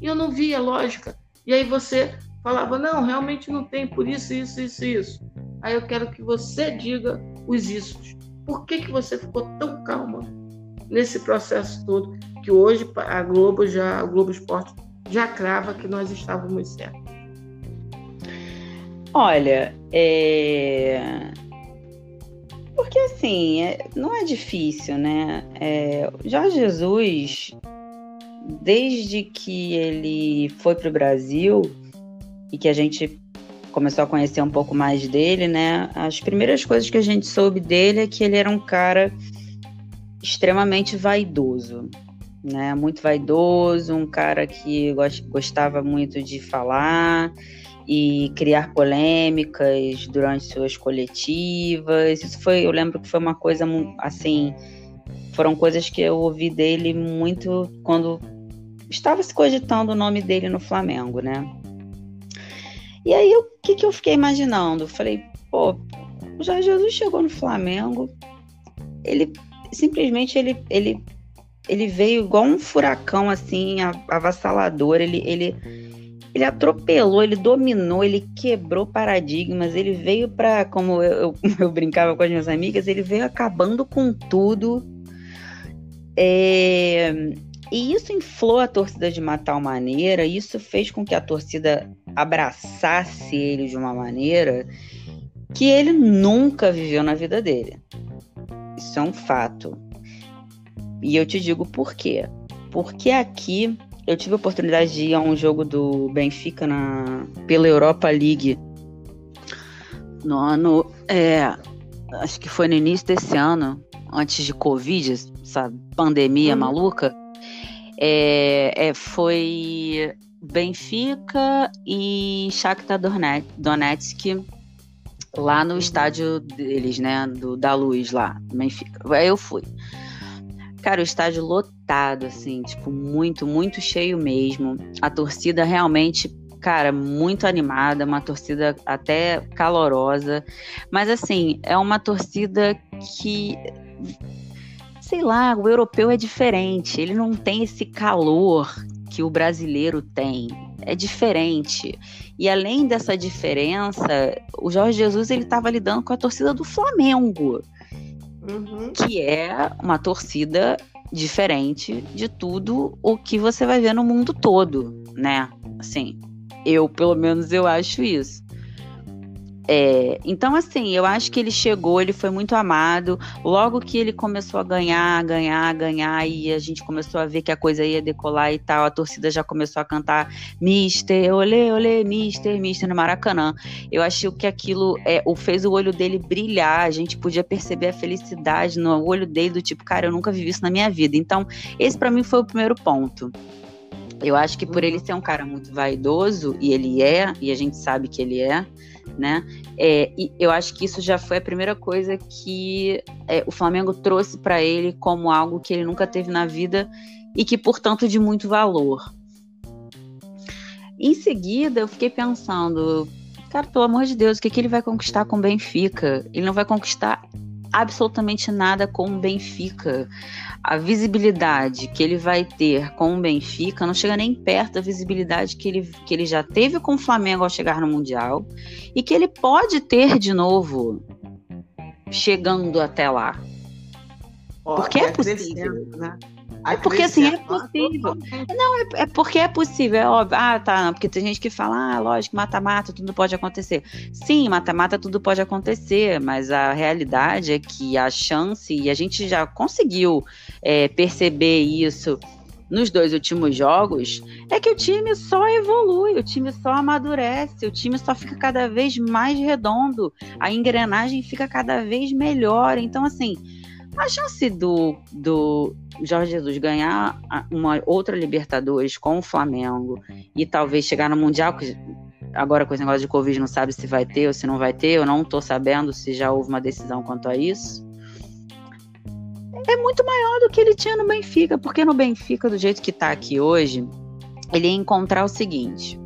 E eu não via lógica. E aí você falava, não, realmente não tem, por isso, isso, isso, isso. Aí eu quero que você diga os issos. Por que, que você ficou tão calma nesse processo todo que hoje a Globo já, o Globo Esporte já crava que nós estávamos certos? Olha, é... porque assim, é... não é difícil, né? É... Jorge Jesus, desde que ele foi para o Brasil e que a gente começou a conhecer um pouco mais dele, né? As primeiras coisas que a gente soube dele é que ele era um cara extremamente vaidoso né? Muito vaidoso, um cara que gostava muito de falar e criar polêmicas durante suas coletivas. Isso foi, eu lembro que foi uma coisa assim, foram coisas que eu ouvi dele muito quando estava se cogitando o nome dele no Flamengo, né? E aí o que, que eu fiquei imaginando? Falei, pô, já Jesus chegou no Flamengo, ele simplesmente ele, ele ele veio igual um furacão, assim, avassalador. Ele, ele, ele atropelou, ele dominou, ele quebrou paradigmas. Ele veio para, como eu, eu, eu, brincava com as minhas amigas, ele veio acabando com tudo. É, e isso inflou a torcida de uma tal maneira, isso fez com que a torcida abraçasse ele de uma maneira que ele nunca viveu na vida dele. Isso é um fato. E eu te digo por quê. Porque aqui eu tive a oportunidade de ir a um jogo do Benfica na, pela Europa League no ano. É, acho que foi no início desse ano, antes de Covid, essa pandemia uhum. maluca. É, é, foi Benfica e Shakhtar Donetsk lá no uhum. estádio deles, né, do, da Luz lá, Benfica. Aí eu fui. Cara, o estádio lotado, assim, tipo, muito, muito cheio mesmo. A torcida realmente cara, muito animada, uma torcida até calorosa, mas assim, é uma torcida que sei lá, o europeu é diferente, ele não tem esse calor que o brasileiro tem. É diferente. E além dessa diferença, o Jorge Jesus ele estava lidando com a torcida do Flamengo, uhum. que é uma torcida diferente de tudo o que você vai ver no mundo todo, né? Assim, eu pelo menos eu acho isso. É, então, assim, eu acho que ele chegou, ele foi muito amado. Logo que ele começou a ganhar, ganhar, ganhar, e a gente começou a ver que a coisa ia decolar e tal, a torcida já começou a cantar Mister, olê, olê, Mister, Mister no Maracanã. Eu achei que aquilo é, o, fez o olho dele brilhar, a gente podia perceber a felicidade no olho dele, do tipo, cara, eu nunca vivi isso na minha vida. Então, esse para mim foi o primeiro ponto. Eu acho que por ele ser um cara muito vaidoso, e ele é, e a gente sabe que ele é, né? É, e eu acho que isso já foi a primeira coisa que é, o Flamengo trouxe para ele como algo que ele nunca teve na vida e que, portanto, de muito valor. Em seguida, eu fiquei pensando, cara, pelo amor de Deus, o que, que ele vai conquistar com o Benfica? Ele não vai conquistar absolutamente nada com o Benfica. A visibilidade que ele vai ter com o Benfica não chega nem perto da visibilidade que ele, que ele já teve com o Flamengo ao chegar no Mundial e que ele pode ter de novo chegando até lá. Porque é possível. Né? É porque assim, é possível. Não, é, é, porque é possível, é óbvio. Ah, tá. Porque tem gente que fala, ah, lógico, mata-mata, tudo pode acontecer. Sim, mata-mata, tudo pode acontecer, mas a realidade é que a chance, e a gente já conseguiu é, perceber isso nos dois últimos jogos, é que o time só evolui, o time só amadurece, o time só fica cada vez mais redondo, a engrenagem fica cada vez melhor. Então, assim a chance do, do Jorge Jesus ganhar uma outra Libertadores com o Flamengo e talvez chegar no Mundial, que agora com esse negócio de Covid não sabe se vai ter ou se não vai ter, eu não estou sabendo se já houve uma decisão quanto a isso. É muito maior do que ele tinha no Benfica, porque no Benfica, do jeito que está aqui hoje, ele ia encontrar o seguinte: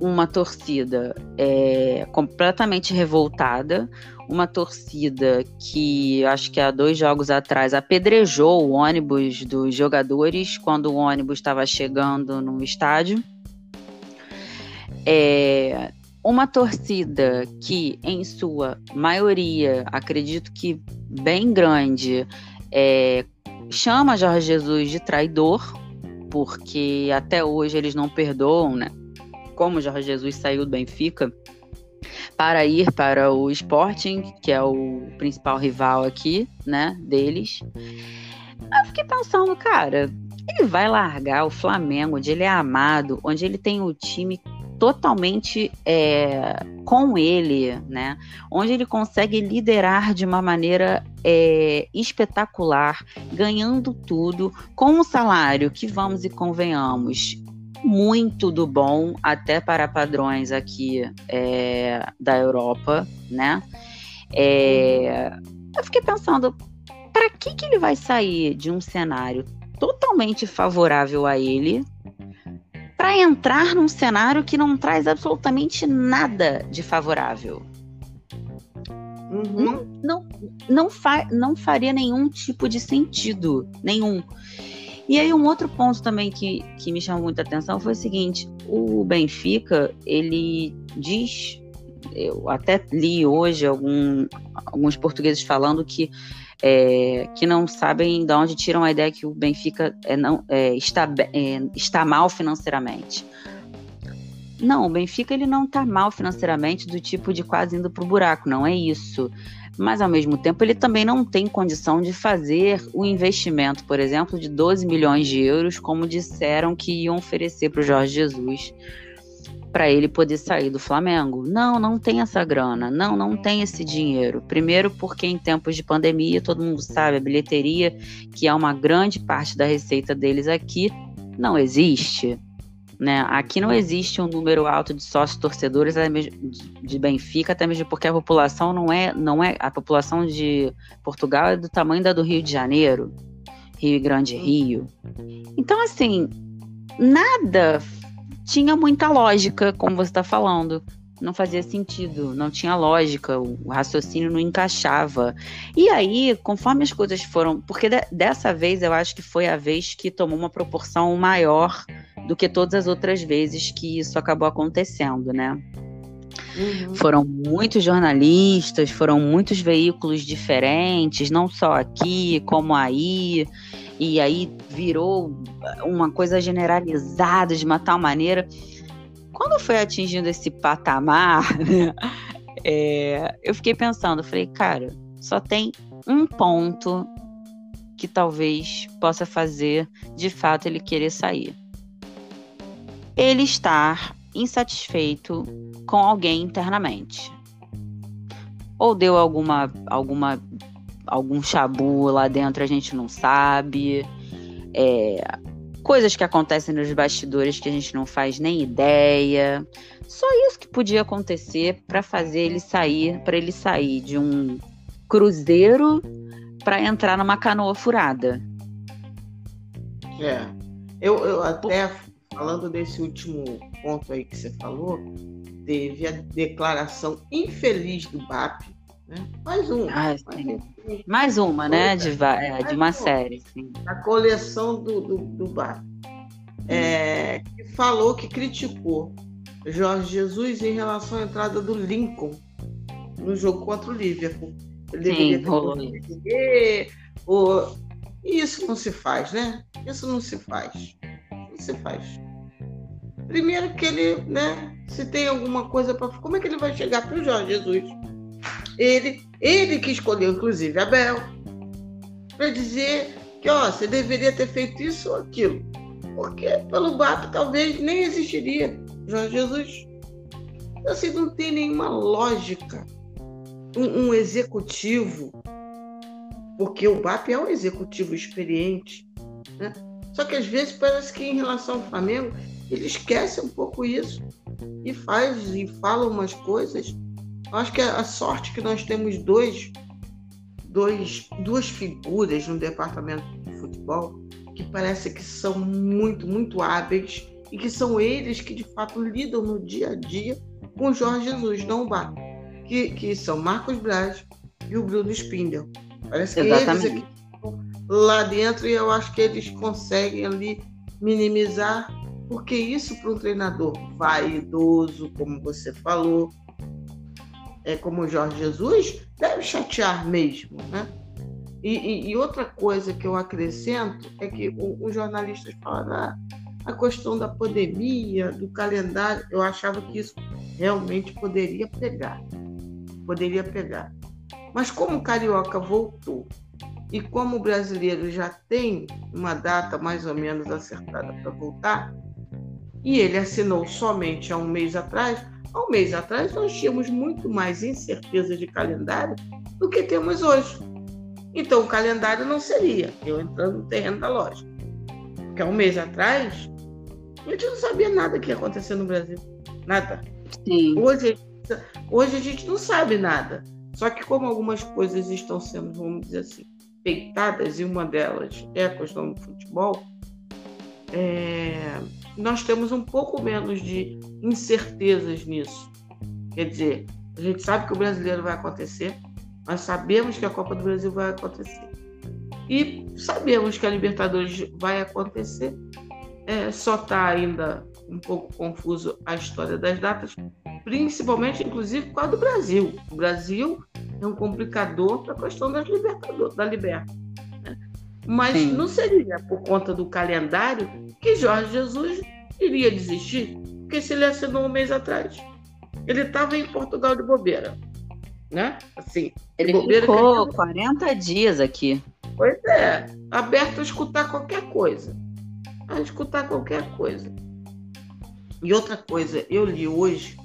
uma torcida é, completamente revoltada, uma torcida que acho que há dois jogos atrás apedrejou o ônibus dos jogadores quando o ônibus estava chegando no estádio. É uma torcida que, em sua maioria, acredito que bem grande, é, chama Jorge Jesus de traidor, porque até hoje eles não perdoam, né? Como Jorge Jesus saiu do Benfica, para ir para o Sporting, que é o principal rival aqui, né, deles. Eu fiquei pensando, cara, ele vai largar o Flamengo, onde ele é amado, onde ele tem o time totalmente é, com ele, né? Onde ele consegue liderar de uma maneira é, espetacular, ganhando tudo, com um salário que, vamos e convenhamos, muito do bom, até para padrões aqui é, da Europa, né? É, eu fiquei pensando, para que, que ele vai sair de um cenário totalmente favorável a ele para entrar num cenário que não traz absolutamente nada de favorável? Uhum. Não, não, não, fa não faria nenhum tipo de sentido, nenhum. E aí um outro ponto também que, que me chamou muita atenção foi o seguinte, o Benfica, ele diz, eu até li hoje algum, alguns portugueses falando que é, que não sabem de onde tiram a ideia que o Benfica é, não, é, está, é, está mal financeiramente. Não, o Benfica ele não está mal financeiramente do tipo de quase indo para o buraco, não é isso mas ao mesmo tempo ele também não tem condição de fazer o investimento, por exemplo, de 12 milhões de euros, como disseram que iam oferecer para o Jorge Jesus para ele poder sair do Flamengo. Não, não tem essa grana, não, não tem esse dinheiro. Primeiro, porque em tempos de pandemia, todo mundo sabe, a bilheteria, que é uma grande parte da receita deles aqui, não existe. Né? Aqui não existe um número alto de sócios torcedores de Benfica, até mesmo porque a população não é, não é a população de Portugal é do tamanho da do Rio de Janeiro, Rio Grande Rio. Então assim, nada tinha muita lógica, como você está falando. Não fazia sentido, não tinha lógica, o raciocínio não encaixava. E aí, conforme as coisas foram. Porque de, dessa vez eu acho que foi a vez que tomou uma proporção maior do que todas as outras vezes que isso acabou acontecendo, né? Uhum. Foram muitos jornalistas, foram muitos veículos diferentes, não só aqui, como aí. E aí virou uma coisa generalizada de uma tal maneira. Quando foi atingindo esse patamar, né, é, eu fiquei pensando, falei, cara, só tem um ponto que talvez possa fazer de fato ele querer sair. Ele estar insatisfeito com alguém internamente. Ou deu alguma alguma algum chabu lá dentro, a gente não sabe. É, coisas que acontecem nos bastidores que a gente não faz nem ideia. Só isso que podia acontecer para fazer ele sair, para ele sair de um cruzeiro para entrar numa canoa furada. É. Eu, eu até falando desse último ponto aí que você falou, teve a declaração infeliz do BAP. Né? Mais uma. Ah, mais, mais, uma, né? De, é, de uma, série. Sim. A coleção do, do, do BAP. É, que falou que criticou Jorge Jesus em relação à entrada do Lincoln no jogo contra o Liverpool. Ele Sim, rolou ou... Isso não se faz, né? Isso não se faz. Não se faz. Primeiro que ele, né, se tem alguma coisa para, como é que ele vai chegar para o Jorge Jesus? Ele, ele que escolheu inclusive Abel para dizer que, ó, você deveria ter feito isso ou aquilo, porque pelo BAP talvez nem existiria Jorge Jesus. Assim, não tem nenhuma lógica. Um, um executivo, porque o BAP é um executivo experiente, né? Só que às vezes parece que em relação ao Flamengo ele esquece um pouco isso e faz e fala umas coisas. Eu acho que a sorte que nós temos dois, dois, duas figuras no departamento de futebol que parece que são muito, muito hábeis e que são eles que de fato lidam no dia a dia com o Jorge Jesus, não o Bar, que, que são Marcos Braz e o Bruno Spindel. Parece que Exatamente. eles aqui lá dentro e eu acho que eles conseguem ali minimizar porque isso para um treinador vaidoso, como você falou, é como o Jorge Jesus, deve chatear mesmo, né? E, e, e outra coisa que eu acrescento é que os jornalistas falam da a questão da pandemia, do calendário, eu achava que isso realmente poderia pegar, poderia pegar. Mas como o carioca voltou e como o brasileiro já tem uma data mais ou menos acertada para voltar, e ele assinou somente há um mês atrás, há um mês atrás nós tínhamos muito mais incerteza de calendário do que temos hoje. Então o calendário não seria, eu entrando no terreno da lógica. Porque há um mês atrás, a gente não sabia nada que ia acontecer no Brasil. Nada. Sim. Hoje, hoje a gente não sabe nada. Só que como algumas coisas estão sendo, vamos dizer assim, peitadas, e uma delas é a questão do futebol, é nós temos um pouco menos de incertezas nisso. Quer dizer, a gente sabe que o brasileiro vai acontecer, nós sabemos que a Copa do Brasil vai acontecer. E sabemos que a Libertadores vai acontecer. É, só está ainda um pouco confuso a história das datas, principalmente, inclusive, com a do Brasil. O Brasil é um complicador para a questão das Libertadores, da Liberta. Né? Mas Sim. não seria por conta do calendário que Jorge Jesus iria desistir, porque se ele assinou um mês atrás, ele estava em Portugal de bobeira, né? Assim, ele ficou que... 40 dias aqui. Pois é, aberto a escutar qualquer coisa, a escutar qualquer coisa. E outra coisa, eu li hoje,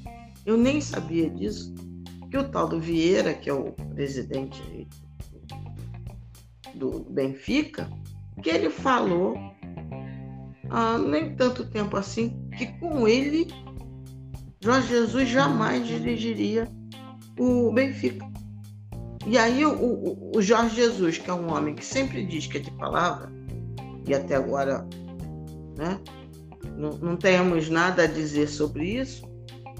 eu nem sabia disso, que o tal do Vieira, que é o presidente do Benfica, que ele falou há nem tanto tempo assim, que com ele Jorge Jesus jamais dirigiria o Benfica. E aí o, o, o, Jorge Jesus, que é um homem que sempre diz que é de palavra, e até agora né, não, não temos nada a dizer sobre isso,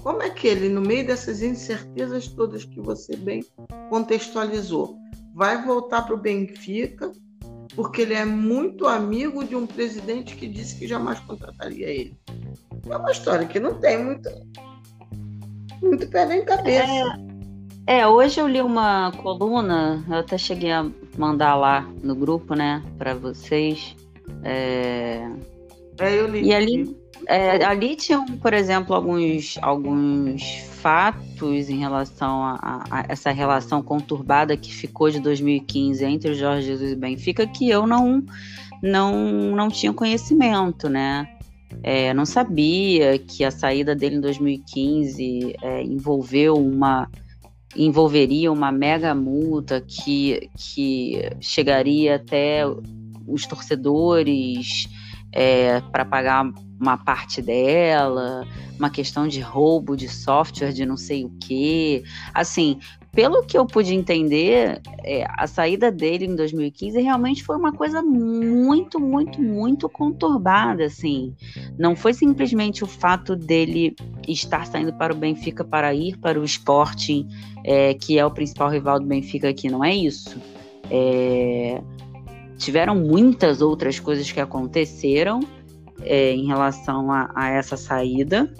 como é que ele, no meio dessas incertezas todas que você bem contextualizou, vai voltar para o Benfica, porque ele é muito amigo de um presidente que disse que jamais contrataria ele? É uma história que não tem muito, muito pé nem cabeça. É, é, hoje eu li uma coluna, eu até cheguei a mandar lá no grupo, né, para vocês. É... é, eu li. E ali, é, ali tinham, por exemplo, alguns, alguns fatos em relação a, a, essa relação conturbada que ficou de 2015 entre o Jorge Jesus e o Benfica que eu não, não, não tinha conhecimento, né? É, não sabia que a saída dele em 2015 é, envolveu uma envolveria uma mega multa que, que chegaria até os torcedores é, para pagar uma parte dela, uma questão de roubo de software de não sei o que. Assim, pelo que eu pude entender, é, a saída dele em 2015 realmente foi uma coisa muito, muito, muito conturbada, assim. Não foi simplesmente o fato dele estar saindo para o Benfica para ir para o Sporting, é, que é o principal rival do Benfica aqui, não é isso. É, tiveram muitas outras coisas que aconteceram é, em relação a, a, essa saída.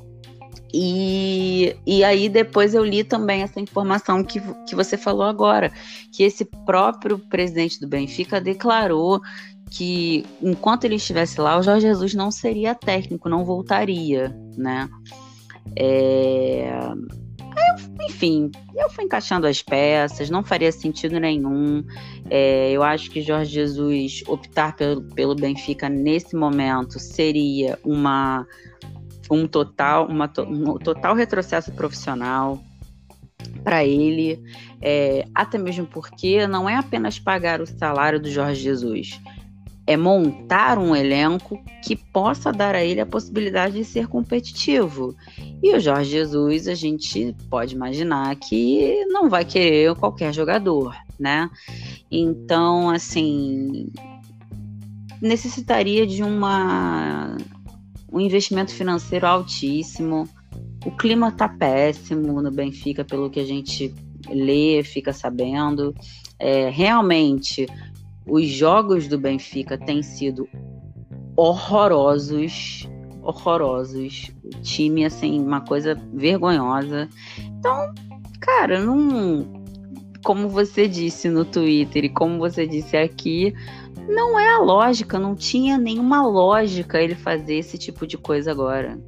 E, e aí depois eu li também essa informação que, que você falou agora, que esse próprio presidente do Benfica declarou que enquanto ele estivesse lá, o Jorge Jesus não seria técnico, não voltaria, né? É, enfim, eu fui encaixando as peças, não faria sentido nenhum. É, eu acho que Jorge Jesus optar pelo, pelo Benfica nesse momento seria uma um total, uma, um total retrocesso profissional para ele, é, até mesmo porque não é apenas pagar o salário do Jorge Jesus, é montar um elenco que possa dar a ele a possibilidade de ser competitivo. E o Jorge Jesus, a gente pode imaginar que não vai querer qualquer jogador, né? Então, assim, necessitaria de uma um investimento financeiro altíssimo. O clima tá péssimo no Benfica, pelo que a gente lê, fica sabendo. É, realmente os jogos do Benfica têm sido horrorosos, horrorosos. O time, assim, uma coisa vergonhosa. Então, cara, não. Como você disse no Twitter e como você disse aqui, não é a lógica, não tinha nenhuma lógica ele fazer esse tipo de coisa agora.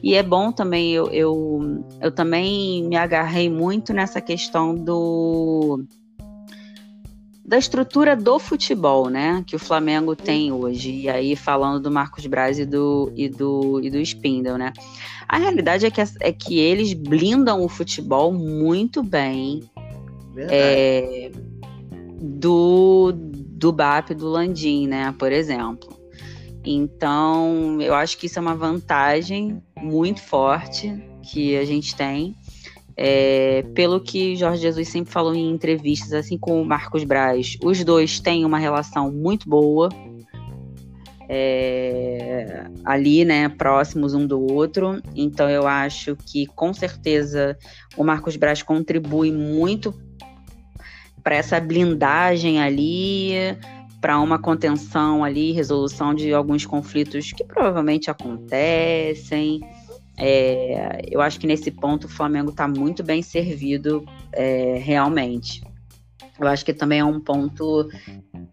E é bom também, eu, eu, eu também me agarrei muito nessa questão do da estrutura do futebol, né, que o Flamengo tem hoje. E aí falando do Marcos Braz e do e do e do Spindle, né? A realidade é que, é que eles blindam o futebol muito bem. É, do do BAP do Landim, né, por exemplo. Então, eu acho que isso é uma vantagem muito forte que a gente tem. É, pelo que Jorge Jesus sempre falou em entrevistas, assim como o Marcos Braz, os dois têm uma relação muito boa. É, ali, né, próximos um do outro. Então eu acho que com certeza o Marcos Braz contribui muito para essa blindagem ali, para uma contenção ali, resolução de alguns conflitos que provavelmente acontecem. É, eu acho que nesse ponto o Flamengo está muito bem servido é, realmente. Eu acho que também é um ponto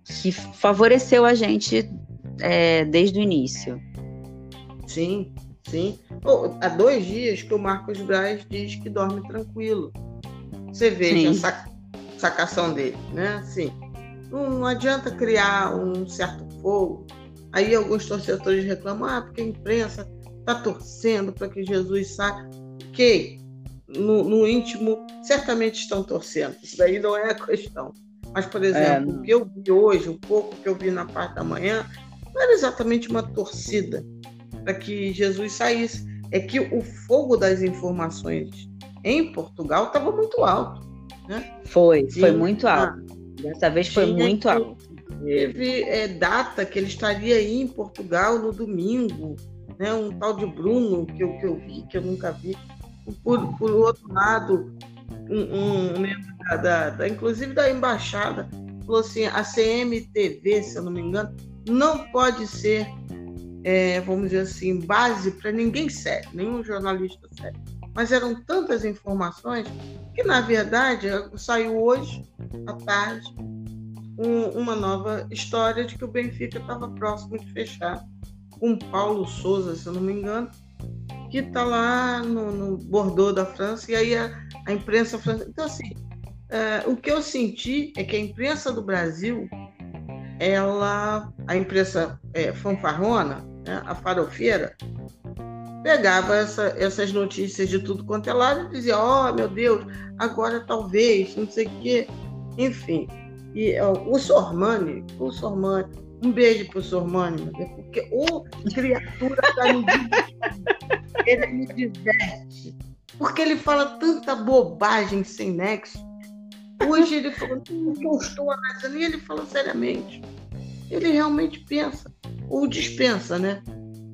que favoreceu a gente é, desde o início. Sim, sim. Oh, há dois dias que o Marcos Braz diz que dorme tranquilo. Você sim. a sacação dele, né? Assim, não adianta criar um certo fogo. Aí alguns torcedores reclamam, ah, porque a imprensa está torcendo para que Jesus saia. Ok, no, no, íntimo, certamente estão torcendo. Isso daí não é a questão. Mas, por é, exemplo, é, o que eu vi hoje, o pouco que eu vi na parte da manhã, não era exatamente uma torcida para que Jesus saísse. É que o fogo das informações em Portugal estava muito alto. Né? Foi, foi muito alto. Dessa vez foi muito alto. Teve é, data que ele estaria aí em Portugal no domingo né? um tal de Bruno que eu, que eu vi, que eu nunca vi. Por, por outro lado, um, um membro da, da, da, inclusive da embaixada, falou assim, a CMTV, se eu não me engano, não pode ser, é, vamos dizer assim, base para ninguém sério, nenhum jornalista sério. Mas eram tantas informações que, na verdade, saiu hoje, à tarde, um, uma nova história de que o Benfica estava próximo de fechar com Paulo Souza, se eu não me engano, que está lá no, no, Bordeaux da França, e aí a, a imprensa francesa. Então, assim, é, o que eu senti é que a imprensa do Brasil, ela, a imprensa é, fanfarrona, né, a farofeira, pegava essa, essas notícias de tudo quanto é lado e dizia: Oh, meu Deus, agora talvez, não sei o quê. Enfim, e ó, o Sormani, o Sormani, um beijo pro Sormani, porque o criatura tá me ele me diverte. Porque ele fala tanta bobagem sem nexo. Hoje ele falou, o que eu estou e ele fala seriamente. Ele realmente pensa, ou dispensa, né?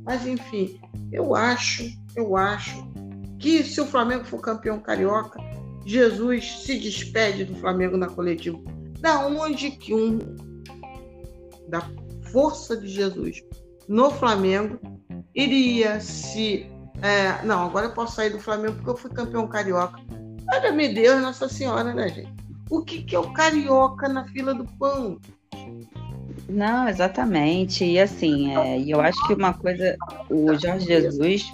Mas enfim, eu acho, eu acho que se o Flamengo for campeão carioca, Jesus se despede do Flamengo na coletiva. Da onde que um da força de Jesus no Flamengo iria se é, não, agora eu posso sair do Flamengo porque eu fui campeão carioca. Olha, me Deus, Nossa Senhora, né, gente? O que, que é o carioca na fila do pão? Não, exatamente. E assim, é, eu acho que uma coisa, o Jorge Jesus,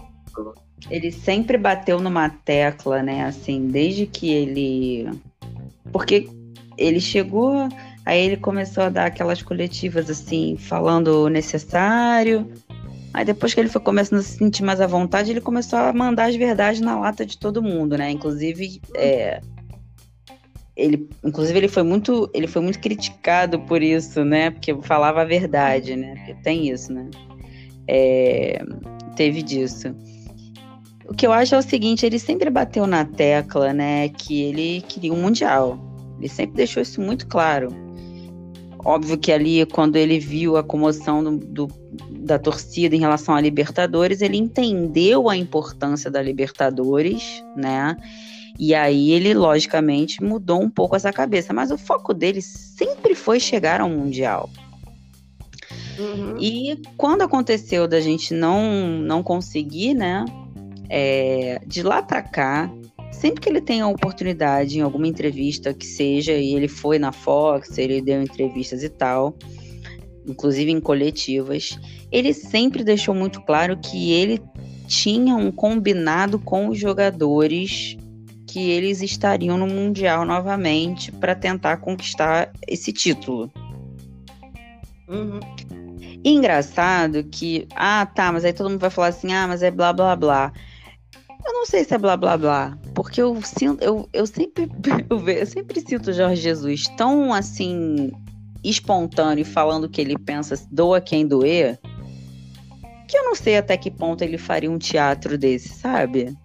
ele sempre bateu numa tecla, né? Assim, desde que ele. Porque ele chegou, aí ele começou a dar aquelas coletivas, assim, falando o necessário, Aí depois que ele foi começando a se sentir mais à vontade, ele começou a mandar as verdades na lata de todo mundo, né? Inclusive, é, ele, inclusive ele foi muito, ele foi muito criticado por isso, né? Porque falava a verdade, né? Porque tem isso, né? É, teve disso. O que eu acho é o seguinte, ele sempre bateu na tecla, né? Que ele queria um mundial. Ele sempre deixou isso muito claro. Óbvio que ali, quando ele viu a comoção do, do, da torcida em relação à Libertadores, ele entendeu a importância da Libertadores, né? E aí ele, logicamente, mudou um pouco essa cabeça. Mas o foco dele sempre foi chegar ao Mundial. Uhum. E quando aconteceu da gente não, não conseguir, né? É, de lá para cá, sempre que ele tem a oportunidade em alguma entrevista que seja, e ele foi na Fox, ele deu entrevistas e tal, inclusive em coletivas, ele sempre deixou muito claro que ele tinha um combinado com os jogadores que eles estariam no Mundial novamente para tentar conquistar esse título. Uhum. Engraçado que, ah, tá, mas aí todo mundo vai falar assim, ah, mas é blá blá blá. Eu não sei se é blá blá blá, porque eu sinto, eu, eu sempre eu, eu sempre sinto o Jorge Jesus tão assim espontâneo falando o que ele pensa, doa quem doer, que eu não sei até que ponto ele faria um teatro desse, sabe?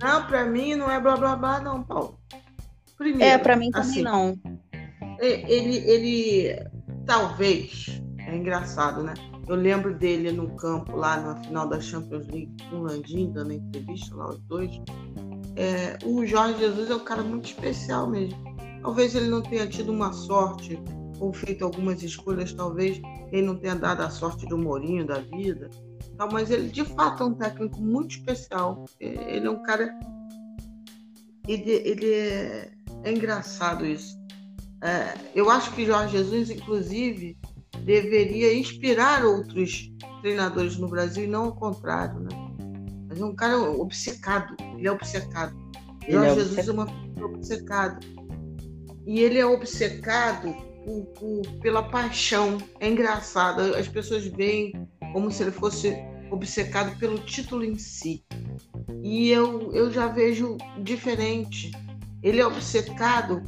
Não, para mim não é blá blá blá, não, Paulo. Primeiro, é, para mim também assim, não. Ele, ele talvez, é engraçado, né? Eu lembro dele no campo, lá na final da Champions League, com o Landim, dando entrevista lá, os dois. É, o Jorge Jesus é um cara muito especial mesmo. Talvez ele não tenha tido uma sorte ou feito algumas escolhas, talvez ele não tenha dado a sorte do Mourinho da vida, tal, mas ele de fato é um técnico muito especial. É, ele é um cara. Ele, ele é, é engraçado isso. É, eu acho que Jorge Jesus, inclusive, deveria inspirar outros treinadores no Brasil e não o contrário, né? Mas é um cara obcecado, ele é obcecado. Ele Jorge é Jesus é uma pessoa obcecada. E ele é obcecado por, por, pela paixão. É engraçado, as pessoas veem como se ele fosse obcecado pelo título em si. E eu, eu já vejo diferente. Ele é obcecado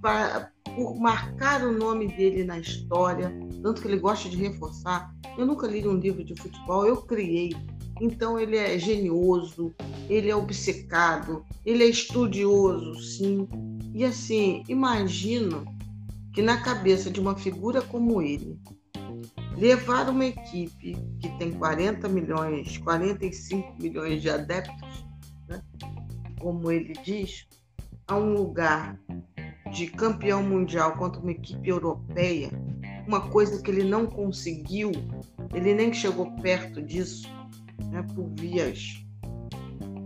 para, marcar o nome dele na história, tanto que ele gosta de reforçar. Eu nunca li um livro de futebol, eu criei. Então ele é genioso, ele é obcecado, ele é estudioso, sim. E assim, imagino que na cabeça de uma figura como ele, levar uma equipe que tem 40 milhões, 45 milhões de adeptos, né? como ele diz, a um lugar de campeão mundial contra uma equipe europeia, uma coisa que ele não conseguiu, ele nem chegou perto disso, né, por vias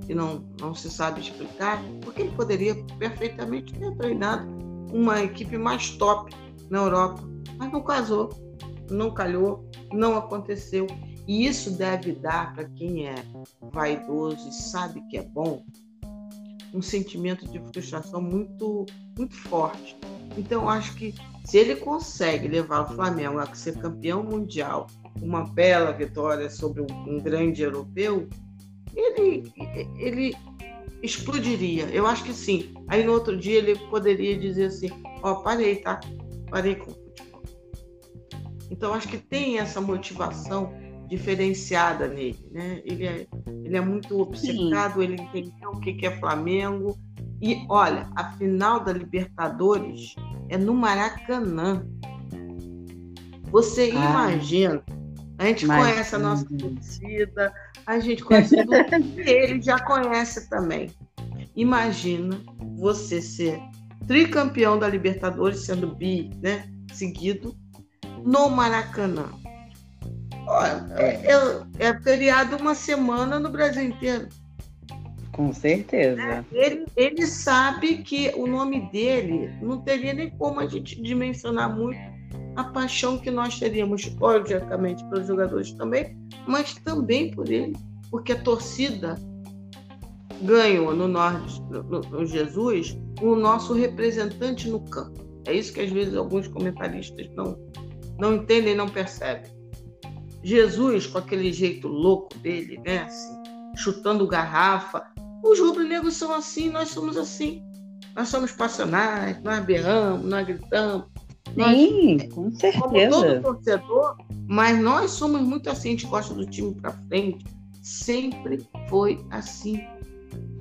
que não, não se sabe explicar, porque ele poderia perfeitamente ter treinado uma equipe mais top na Europa, mas não casou, não calhou, não aconteceu. E isso deve dar para quem é vaidoso e sabe que é bom um sentimento de frustração muito, muito forte. Então, acho que se ele consegue levar o Flamengo a ser campeão mundial, uma bela vitória sobre um, grande europeu, ele, ele explodiria. Eu acho que sim. Aí no outro dia ele poderia dizer assim: Ó, oh, parei, tá? Parei com o futebol. Então, acho que tem essa motivação diferenciada nele, né? Ele é, ele é muito obcecado, Sim. ele entendeu o que é Flamengo. E olha, a final da Libertadores é no Maracanã. Você ah, imagina? A gente conhece a nossa torcida, a gente conhece tudo, e ele já conhece também. Imagina você ser tricampeão da Libertadores, sendo bi, né? Seguido, no Maracanã. Olha, é, é, é feriado uma semana no Brasil inteiro. Com certeza. É, ele, ele sabe que o nome dele não teria nem como a gente dimensionar muito a paixão que nós teríamos, logicamente, pelos jogadores também, mas também por ele, porque a torcida ganhou no, norte, no, no Jesus o nosso representante no campo. É isso que às vezes alguns comentaristas não, não entendem, não percebem. Jesus, com aquele jeito louco dele, né? Assim, chutando garrafa. Os rubro-negros são assim, nós somos assim. Nós somos passionais, nós berramos, nós gritamos. Sim, nós, com certeza. Como todo torcedor, mas nós somos muito assim, a gente gosta do time para frente. Sempre foi assim.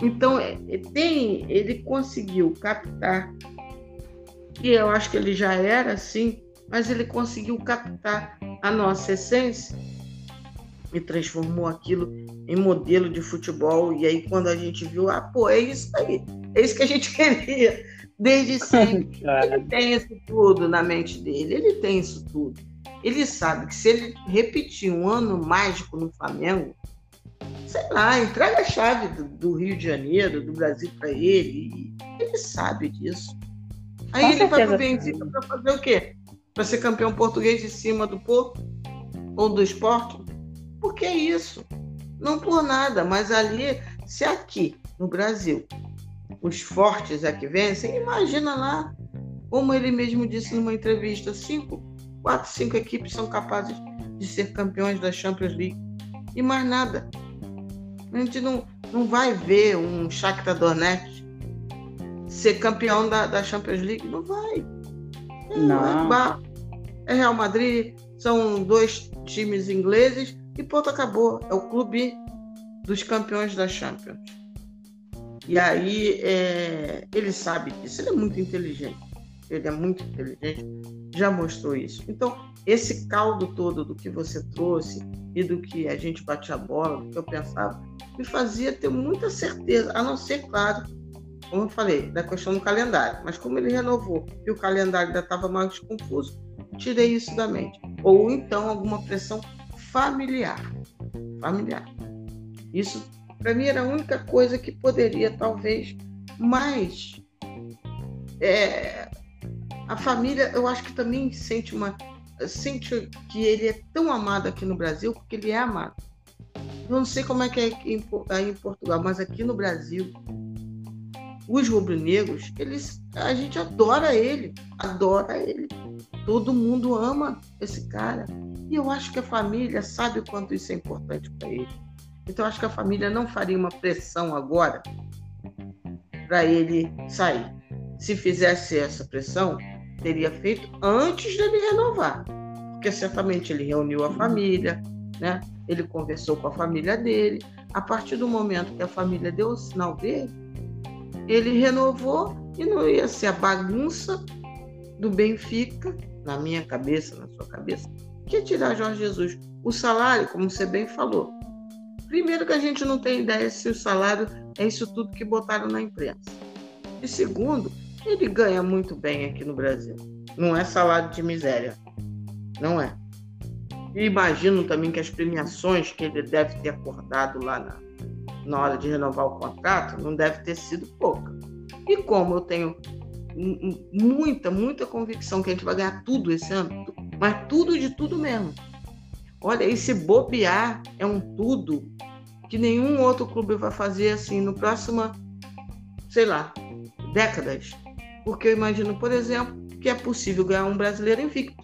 Então, é, é, tem, ele conseguiu captar, e eu acho que ele já era assim, mas ele conseguiu captar a nossa essência e transformou aquilo em modelo de futebol. E aí, quando a gente viu, ah, pô, é isso aí, é isso que a gente queria desde sempre. ele tem isso tudo na mente dele, ele tem isso tudo. Ele sabe que se ele repetir um ano mágico no Flamengo, sei lá, entrega a chave do, do Rio de Janeiro, do Brasil para ele, ele sabe disso. Aí Com ele certeza. vai para o Benfica para fazer o quê? Para ser campeão português de cima do Porto ou do esporte? Por que isso? Não por nada, mas ali, se aqui no Brasil os fortes é que vencem, imagina lá, como ele mesmo disse numa entrevista, cinco, quatro, cinco equipes são capazes de ser campeões da Champions League. E mais nada. A gente não, não vai ver um Shakhtar Donetsk ser campeão da, da Champions League. Não vai. Não. É, é Real Madrid, são dois times ingleses e ponto acabou. É o clube dos campeões da Champions. E aí é, ele sabe disso, ele é muito inteligente. Ele é muito inteligente, já mostrou isso. Então, esse caldo todo do que você trouxe e do que a gente batia a bola, do que eu pensava, me fazia ter muita certeza, a não ser, claro, como eu falei, da questão do calendário. Mas como ele renovou e o calendário ainda estava mais confuso, tirei isso da mente. Ou então alguma pressão familiar. Familiar. Isso, para mim, era a única coisa que poderia, talvez, mais. É, a família, eu acho que também sente uma. Sente que ele é tão amado aqui no Brasil, porque ele é amado. Eu não sei como é que é em Portugal, mas aqui no Brasil, os rubro-negros, eles, a gente adora ele, adora ele. Todo mundo ama esse cara. E eu acho que a família sabe o quanto isso é importante para ele. Então, eu acho que a família não faria uma pressão agora para ele sair. Se fizesse essa pressão, teria feito antes dele renovar. Porque certamente ele reuniu a família, né? ele conversou com a família dele. A partir do momento que a família deu o sinal verde, ele renovou e não ia ser a bagunça do Benfica, na minha cabeça, na sua cabeça, que é tirar Jorge Jesus. O salário, como você bem falou, primeiro que a gente não tem ideia se o salário é isso tudo que botaram na imprensa. E segundo, ele ganha muito bem aqui no Brasil. Não é salário de miséria. Não é. E imagino também que as premiações que ele deve ter acordado lá na, na hora de renovar o contrato não deve ter sido pouca. E como eu tenho muita, muita convicção que a gente vai ganhar tudo esse ano, mas tudo de tudo mesmo. Olha, esse bobear é um tudo que nenhum outro clube vai fazer assim no próximo, sei lá, décadas. Porque eu imagino, por exemplo, que é possível ganhar um brasileiro invicto.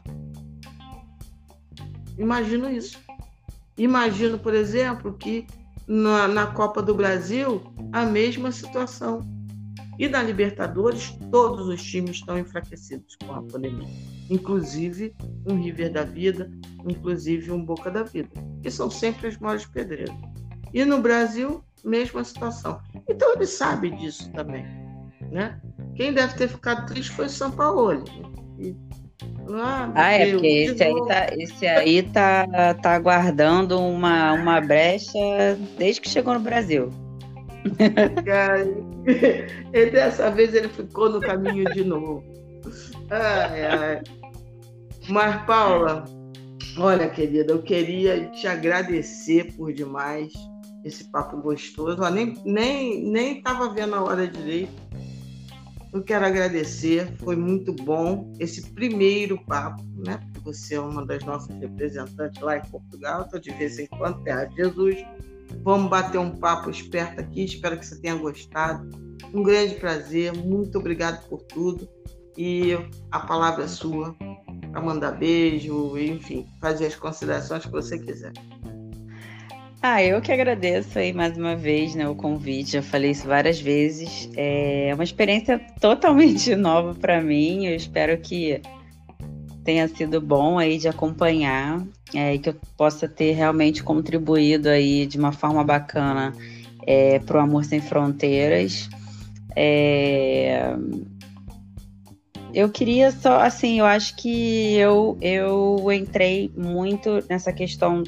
Imagino isso. Imagino, por exemplo, que na, na Copa do Brasil a mesma situação. E na Libertadores, todos os times estão enfraquecidos com a pandemia, inclusive um River da vida, inclusive um Boca da vida, que são sempre os maiores pedreiros. E no Brasil, mesma situação. Então ele sabe disso também, né? Quem deve ter ficado triste foi o São Paulo. Né? Ah, ah é, porque esse aí, tá, esse aí tá, tá aguardando uma, uma brecha desde que chegou no Brasil. e dessa vez ele ficou no caminho de novo. Ai, ai. Mas, Paula, olha, querida, eu queria te agradecer por demais esse papo gostoso. Eu nem, nem, nem tava vendo a hora direito eu quero agradecer, foi muito bom esse primeiro papo, né? Você é uma das nossas representantes lá em Portugal, estou de vez em quando, Terra de Jesus. Vamos bater um papo esperto aqui, espero que você tenha gostado. Um grande prazer, muito obrigado por tudo. E a palavra é sua para mandar beijo, enfim, fazer as considerações que você quiser. Ah, eu que agradeço aí mais uma vez né, o convite. Já falei isso várias vezes. É uma experiência totalmente nova para mim. Eu espero que tenha sido bom aí de acompanhar é, e que eu possa ter realmente contribuído aí de uma forma bacana é, para o Amor Sem Fronteiras. É... Eu queria só, assim, eu acho que eu, eu entrei muito nessa questão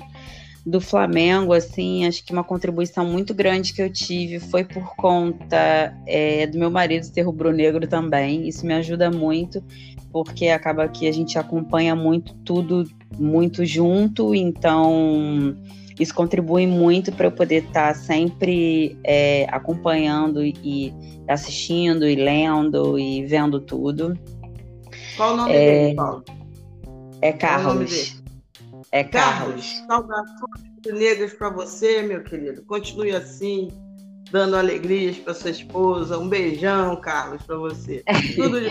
do Flamengo, assim, acho que uma contribuição muito grande que eu tive foi por conta é, do meu marido ser rubro-negro também. Isso me ajuda muito, porque acaba que a gente acompanha muito tudo muito junto, então isso contribui muito para eu poder estar tá sempre é, acompanhando e assistindo e lendo e vendo tudo. Qual o nome é, dele, Paulo? É Carlos. É Carlos. Saudações negras para você, meu querido. Continue assim, dando alegrias para sua esposa. Um beijão, Carlos, para você. Tudo de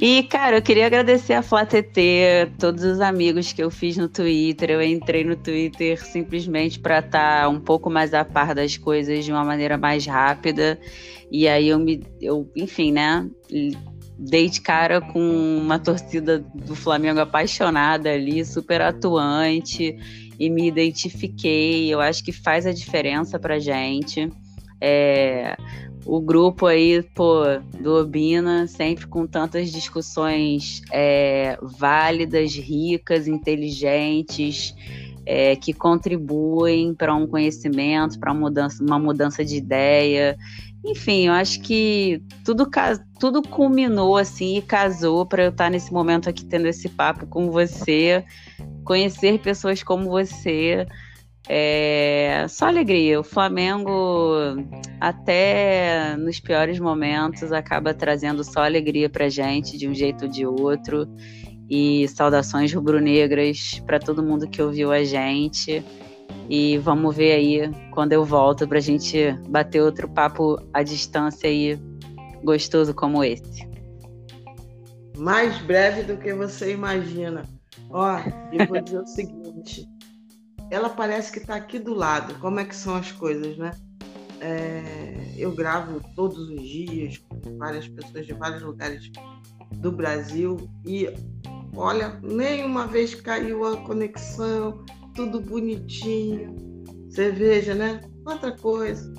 E, cara, eu queria agradecer a FlaTT, todos os amigos que eu fiz no Twitter. Eu entrei no Twitter simplesmente para estar tá um pouco mais a par das coisas de uma maneira mais rápida. E aí eu me. Eu, enfim, né? Dei de cara com uma torcida do Flamengo apaixonada ali, super atuante, e me identifiquei. Eu acho que faz a diferença pra gente. É, o grupo aí, pô, do Obina, sempre com tantas discussões é, válidas, ricas, inteligentes, é, que contribuem para um conhecimento, para mudança, uma mudança de ideia. Enfim, eu acho que tudo, tudo culminou assim e casou para eu estar nesse momento aqui tendo esse papo com você, conhecer pessoas como você. É só alegria. O Flamengo, até nos piores momentos, acaba trazendo só alegria pra gente, de um jeito ou de outro. E saudações rubro-negras para todo mundo que ouviu a gente. E vamos ver aí quando eu volto para a gente bater outro papo à distância aí gostoso como esse. Mais breve do que você imagina. Ó, eu vou dizer o seguinte: ela parece que está aqui do lado. Como é que são as coisas, né? É, eu gravo todos os dias com várias pessoas de vários lugares do Brasil e olha, nenhuma vez caiu a conexão, tudo bonitinho. Você veja, né? Outra coisa,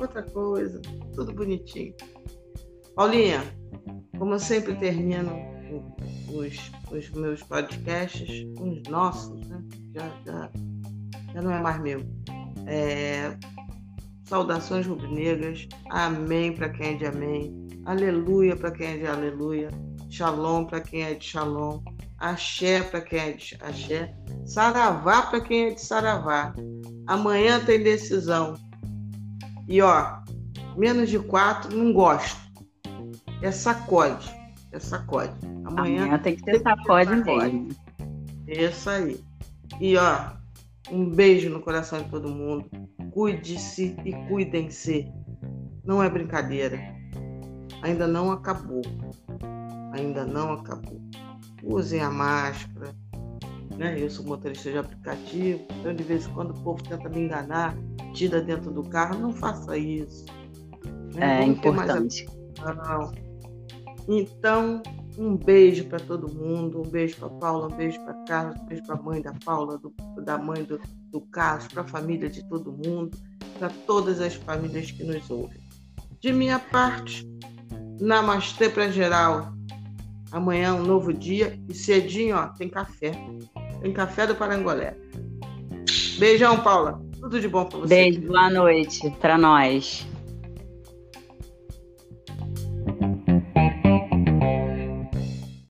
outra coisa, tudo bonitinho. Paulinha, como eu sempre termino os, os meus podcasts, os nossos, né? Já, já, já não é mais meu. É, saudações rubro-negras, amém para quem é de amém, aleluia para quem é de aleluia, shalom para quem é de shalom, axé para quem é de axé, saravá para quem é de saravá. Amanhã tem decisão. E ó, menos de quatro não gosto. É sacode. É sacode. Amanhã, Amanhã tem que ter sacode, sacode mesmo. Isso aí. E ó, um beijo no coração de todo mundo. Cuide-se e cuidem-se. Não é brincadeira. Ainda não acabou. Ainda não acabou. Usem a máscara. Né? Eu sou motorista de aplicativo, então de vez em quando o povo tenta me enganar, tira dentro do carro. Não faça isso. Né? É Vamos importante. Então, um beijo para todo mundo, um beijo para Paula, um beijo para Carlos, um beijo para a mãe da Paula, do, da mãe do, do Carlos, para a família de todo mundo, para todas as famílias que nos ouvem. De minha parte, namastê para geral. Amanhã é um novo dia e cedinho, ó, tem café. Tem café do Parangolé. Beijão, Paula. Tudo de bom para você. Beijo, boa noite para nós.